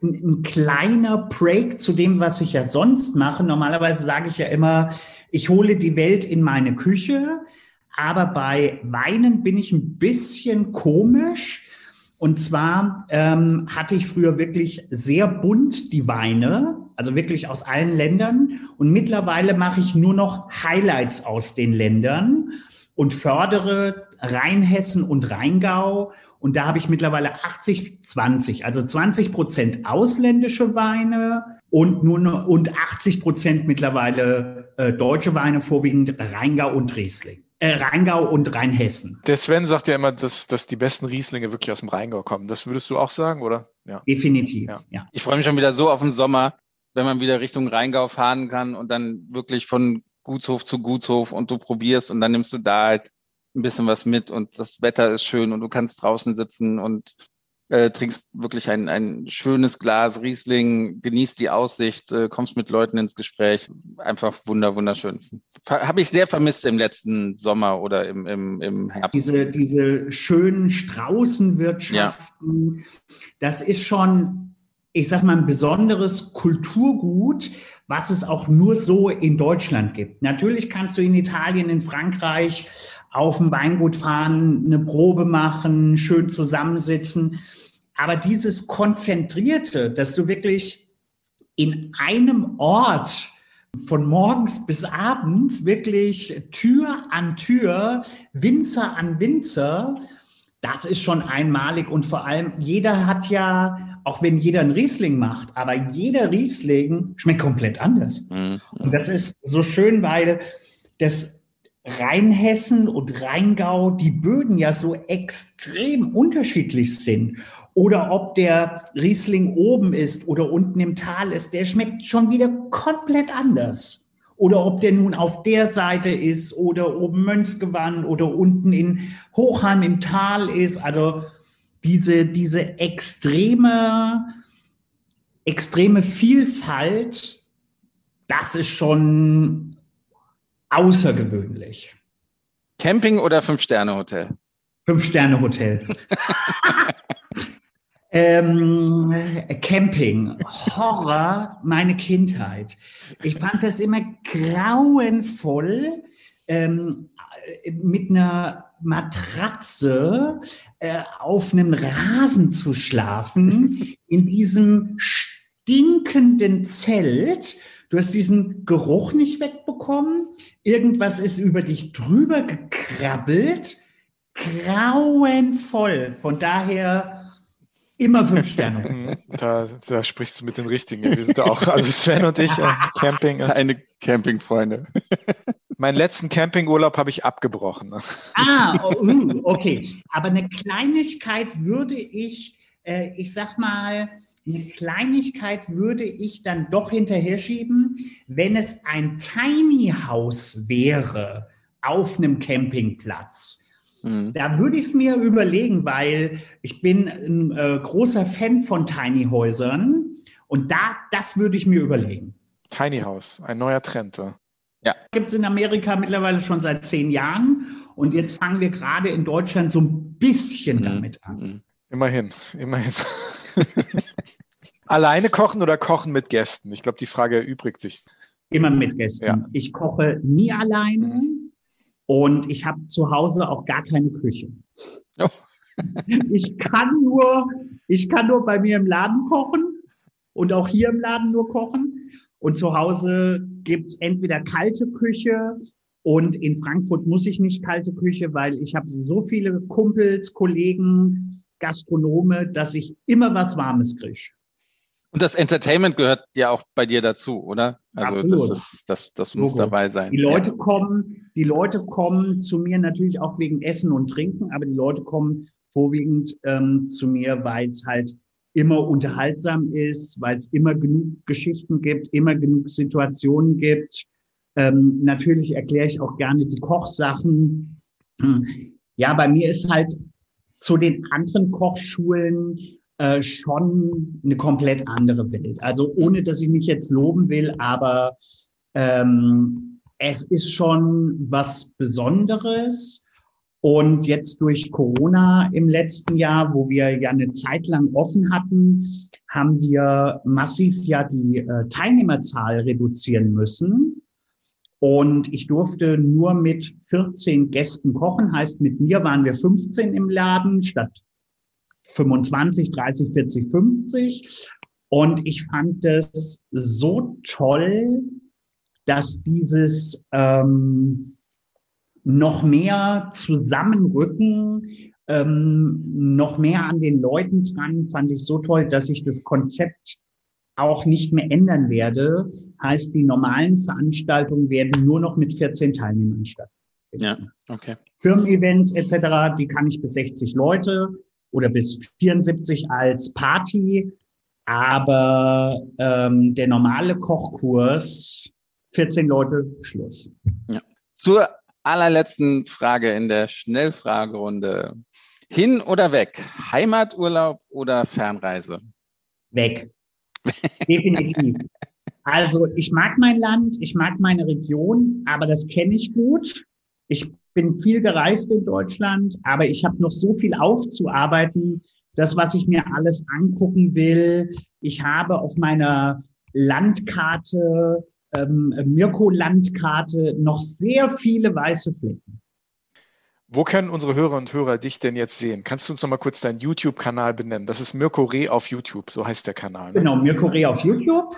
ein kleiner Break zu dem, was ich ja sonst mache. Normalerweise sage ich ja immer, ich hole die Welt in meine Küche, aber bei Weinen bin ich ein bisschen komisch. Und zwar ähm, hatte ich früher wirklich sehr bunt die Weine, also wirklich aus allen Ländern. Und mittlerweile mache ich nur noch Highlights aus den Ländern und fördere Rheinhessen und Rheingau und da habe ich mittlerweile 80, 20, also 20 Prozent ausländische Weine und nur und 80 Prozent mittlerweile äh, deutsche Weine, vorwiegend Rheingau und Riesling. Äh, Rheingau und Rheinhessen. Der Sven sagt ja immer, dass, dass die besten Rieslinge wirklich aus dem Rheingau kommen. Das würdest du auch sagen, oder? Ja. Definitiv, ja. ja. Ich freue mich schon wieder so auf den Sommer, wenn man wieder Richtung Rheingau fahren kann und dann wirklich von Gutshof zu Gutshof und du probierst und dann nimmst du da halt ein bisschen was mit und das Wetter ist schön und du kannst draußen sitzen und äh, trinkst wirklich ein, ein schönes Glas Riesling, genießt die Aussicht, äh, kommst mit Leuten ins Gespräch. Einfach wunder, wunderschön. Habe ich sehr vermisst im letzten Sommer oder im, im, im Herbst. Diese, diese schönen Straußenwirtschaften, ja. das ist schon, ich sag mal, ein besonderes Kulturgut, was es auch nur so in Deutschland gibt. Natürlich kannst du in Italien, in Frankreich auf dem Weingut fahren, eine Probe machen, schön zusammensitzen. Aber dieses Konzentrierte, dass du wirklich in einem Ort von morgens bis abends wirklich Tür an Tür, Winzer an Winzer, das ist schon einmalig und vor allem jeder hat ja, auch wenn jeder einen Riesling macht, aber jeder Riesling schmeckt komplett anders. Mhm. Und das ist so schön, weil das Rheinhessen und Rheingau die Böden ja so extrem unterschiedlich sind. Oder ob der Riesling oben ist oder unten im Tal ist, der schmeckt schon wieder komplett anders. Oder ob der nun auf der Seite ist oder oben Mönchsgewand oder unten in Hochheim im Tal ist. Also diese, diese extreme, extreme Vielfalt, das ist schon außergewöhnlich. Camping oder Fünf-Sterne-Hotel? Fünf-Sterne-Hotel. ähm, Camping, Horror, meine Kindheit. Ich fand das immer grauenvoll, ähm, mit einer Matratze äh, auf einem Rasen zu schlafen, in diesem stinkenden Zelt Du hast diesen Geruch nicht wegbekommen. Irgendwas ist über dich drüber gekrabbelt. Grauenvoll. Von daher immer fünf Sterne. Da, da, sprichst du mit den Richtigen. Wir sind auch, also Sven und ich, äh, Camping. Äh, Eine Campingfreunde. Meinen letzten Campingurlaub habe ich abgebrochen. Ah, oh, uh, okay. Aber eine Kleinigkeit würde ich, äh, ich sag mal, eine Kleinigkeit würde ich dann doch hinterher schieben, wenn es ein Tiny House wäre auf einem Campingplatz. Mhm. Da würde ich es mir überlegen, weil ich bin ein äh, großer Fan von Tiny Häusern und da, das würde ich mir überlegen. Tiny House, ein neuer Trend. Ja. Gibt es in Amerika mittlerweile schon seit zehn Jahren. Und jetzt fangen wir gerade in Deutschland so ein bisschen mhm. damit an. Mhm. Immerhin, immerhin. Alleine kochen oder kochen mit Gästen? Ich glaube, die Frage erübrigt sich. Immer mit Gästen. Ja. Ich koche nie alleine mhm. Und ich habe zu Hause auch gar keine Küche. Oh. ich kann nur, ich kann nur bei mir im Laden kochen und auch hier im Laden nur kochen. Und zu Hause gibt's entweder kalte Küche und in Frankfurt muss ich nicht kalte Küche, weil ich habe so viele Kumpels, Kollegen, Gastronome, dass ich immer was Warmes kriege. Und das Entertainment gehört ja auch bei dir dazu, oder? Also Absolut. das, ist, das, das muss Logo. dabei sein. Die Leute ja. kommen, die Leute kommen zu mir natürlich auch wegen Essen und Trinken, aber die Leute kommen vorwiegend ähm, zu mir, weil es halt immer unterhaltsam ist, weil es immer genug Geschichten gibt, immer genug Situationen gibt. Ähm, natürlich erkläre ich auch gerne die Kochsachen. Ja, bei mir ist halt zu den anderen Kochschulen äh, schon eine komplett andere Welt. Also ohne, dass ich mich jetzt loben will, aber ähm, es ist schon was Besonderes. Und jetzt durch Corona im letzten Jahr, wo wir ja eine Zeit lang offen hatten, haben wir massiv ja die äh, Teilnehmerzahl reduzieren müssen. Und ich durfte nur mit 14 Gästen kochen. Heißt, mit mir waren wir 15 im Laden statt 25, 30, 40, 50. Und ich fand es so toll, dass dieses ähm, noch mehr zusammenrücken, ähm, noch mehr an den Leuten dran, fand ich so toll, dass ich das Konzept auch nicht mehr ändern werde. Heißt, die normalen Veranstaltungen werden nur noch mit 14 Teilnehmern stattfinden. Ja, okay. Firmen-Events etc., die kann ich bis 60 Leute oder bis 74 als Party, aber ähm, der normale Kochkurs 14 Leute Schluss. Ja. Zur allerletzten Frage in der Schnellfragerunde. Hin oder weg? Heimaturlaub oder Fernreise? Weg. Definitiv. Also ich mag mein Land, ich mag meine Region, aber das kenne ich gut. Ich bin viel gereist in Deutschland, aber ich habe noch so viel aufzuarbeiten. Das, was ich mir alles angucken will. Ich habe auf meiner Landkarte ähm, Mirko-Landkarte noch sehr viele weiße Flecken. Wo können unsere Hörer und Hörer dich denn jetzt sehen? Kannst du uns noch mal kurz deinen YouTube-Kanal benennen? Das ist Mirko Reh auf YouTube, so heißt der Kanal. Ne? Genau, Mirko Reh auf YouTube.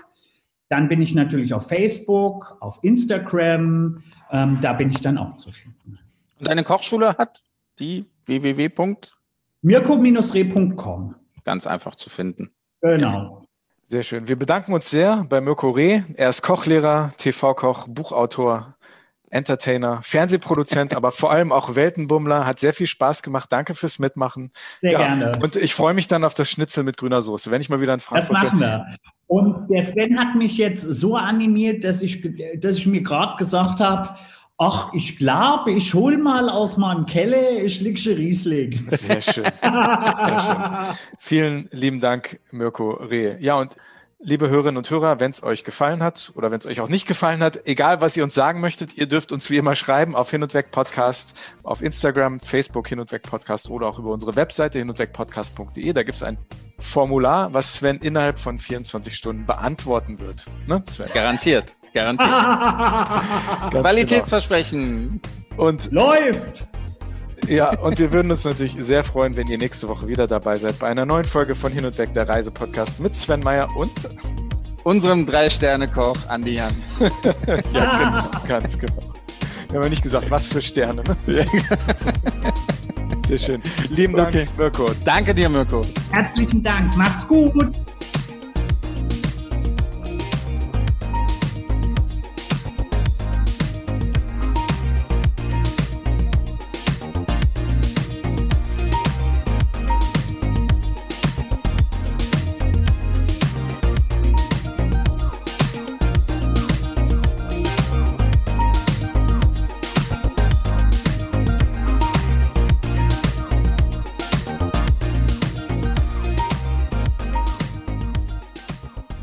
Dann bin ich natürlich auf Facebook, auf Instagram. Ähm, da bin ich dann auch zu finden. Deine Kochschule hat die www. Mirko-reh.com. Ganz einfach zu finden. Genau. Sehr schön. Wir bedanken uns sehr bei Mirko Reh. Er ist Kochlehrer, TV-Koch, Buchautor, Entertainer, Fernsehproduzent, aber vor allem auch Weltenbummler. Hat sehr viel Spaß gemacht. Danke fürs Mitmachen. Sehr ja. gerne. Und ich freue mich dann auf das Schnitzel mit grüner Soße, wenn ich mal wieder in Frankfurt bin. Das machen wir. Und der Sven hat mich jetzt so animiert, dass ich, dass ich mir gerade gesagt habe, Ach, ich glaube, ich hol mal aus meinem Keller ich Schlicksche Riesling. Sehr schön. Sehr schön. Vielen lieben Dank, Mirko Rehe. Ja, und liebe Hörerinnen und Hörer, wenn es euch gefallen hat oder wenn es euch auch nicht gefallen hat, egal was ihr uns sagen möchtet, ihr dürft uns wie immer schreiben auf Hin und Weg Podcast, auf Instagram, Facebook Hin und Weg Podcast oder auch über unsere Webseite hin und weg podcast.de. Da gibt es ein Formular, was Sven innerhalb von 24 Stunden beantworten wird. Ne, Sven? Garantiert. Garantiert. Qualitätsversprechen. Genau. Und läuft. Ja, und wir würden uns natürlich sehr freuen, wenn ihr nächste Woche wieder dabei seid bei einer neuen Folge von Hin und Weg der Reisepodcast mit Sven Meyer und unserem Drei-Sterne-Koch Andi Hans. ja, genau, ganz genau. Wir haben ja nicht gesagt, was für Sterne. Ne? Sehr schön. Lieben Dank, okay. Mirko. Danke dir, Mirko. Herzlichen Dank. Macht's gut.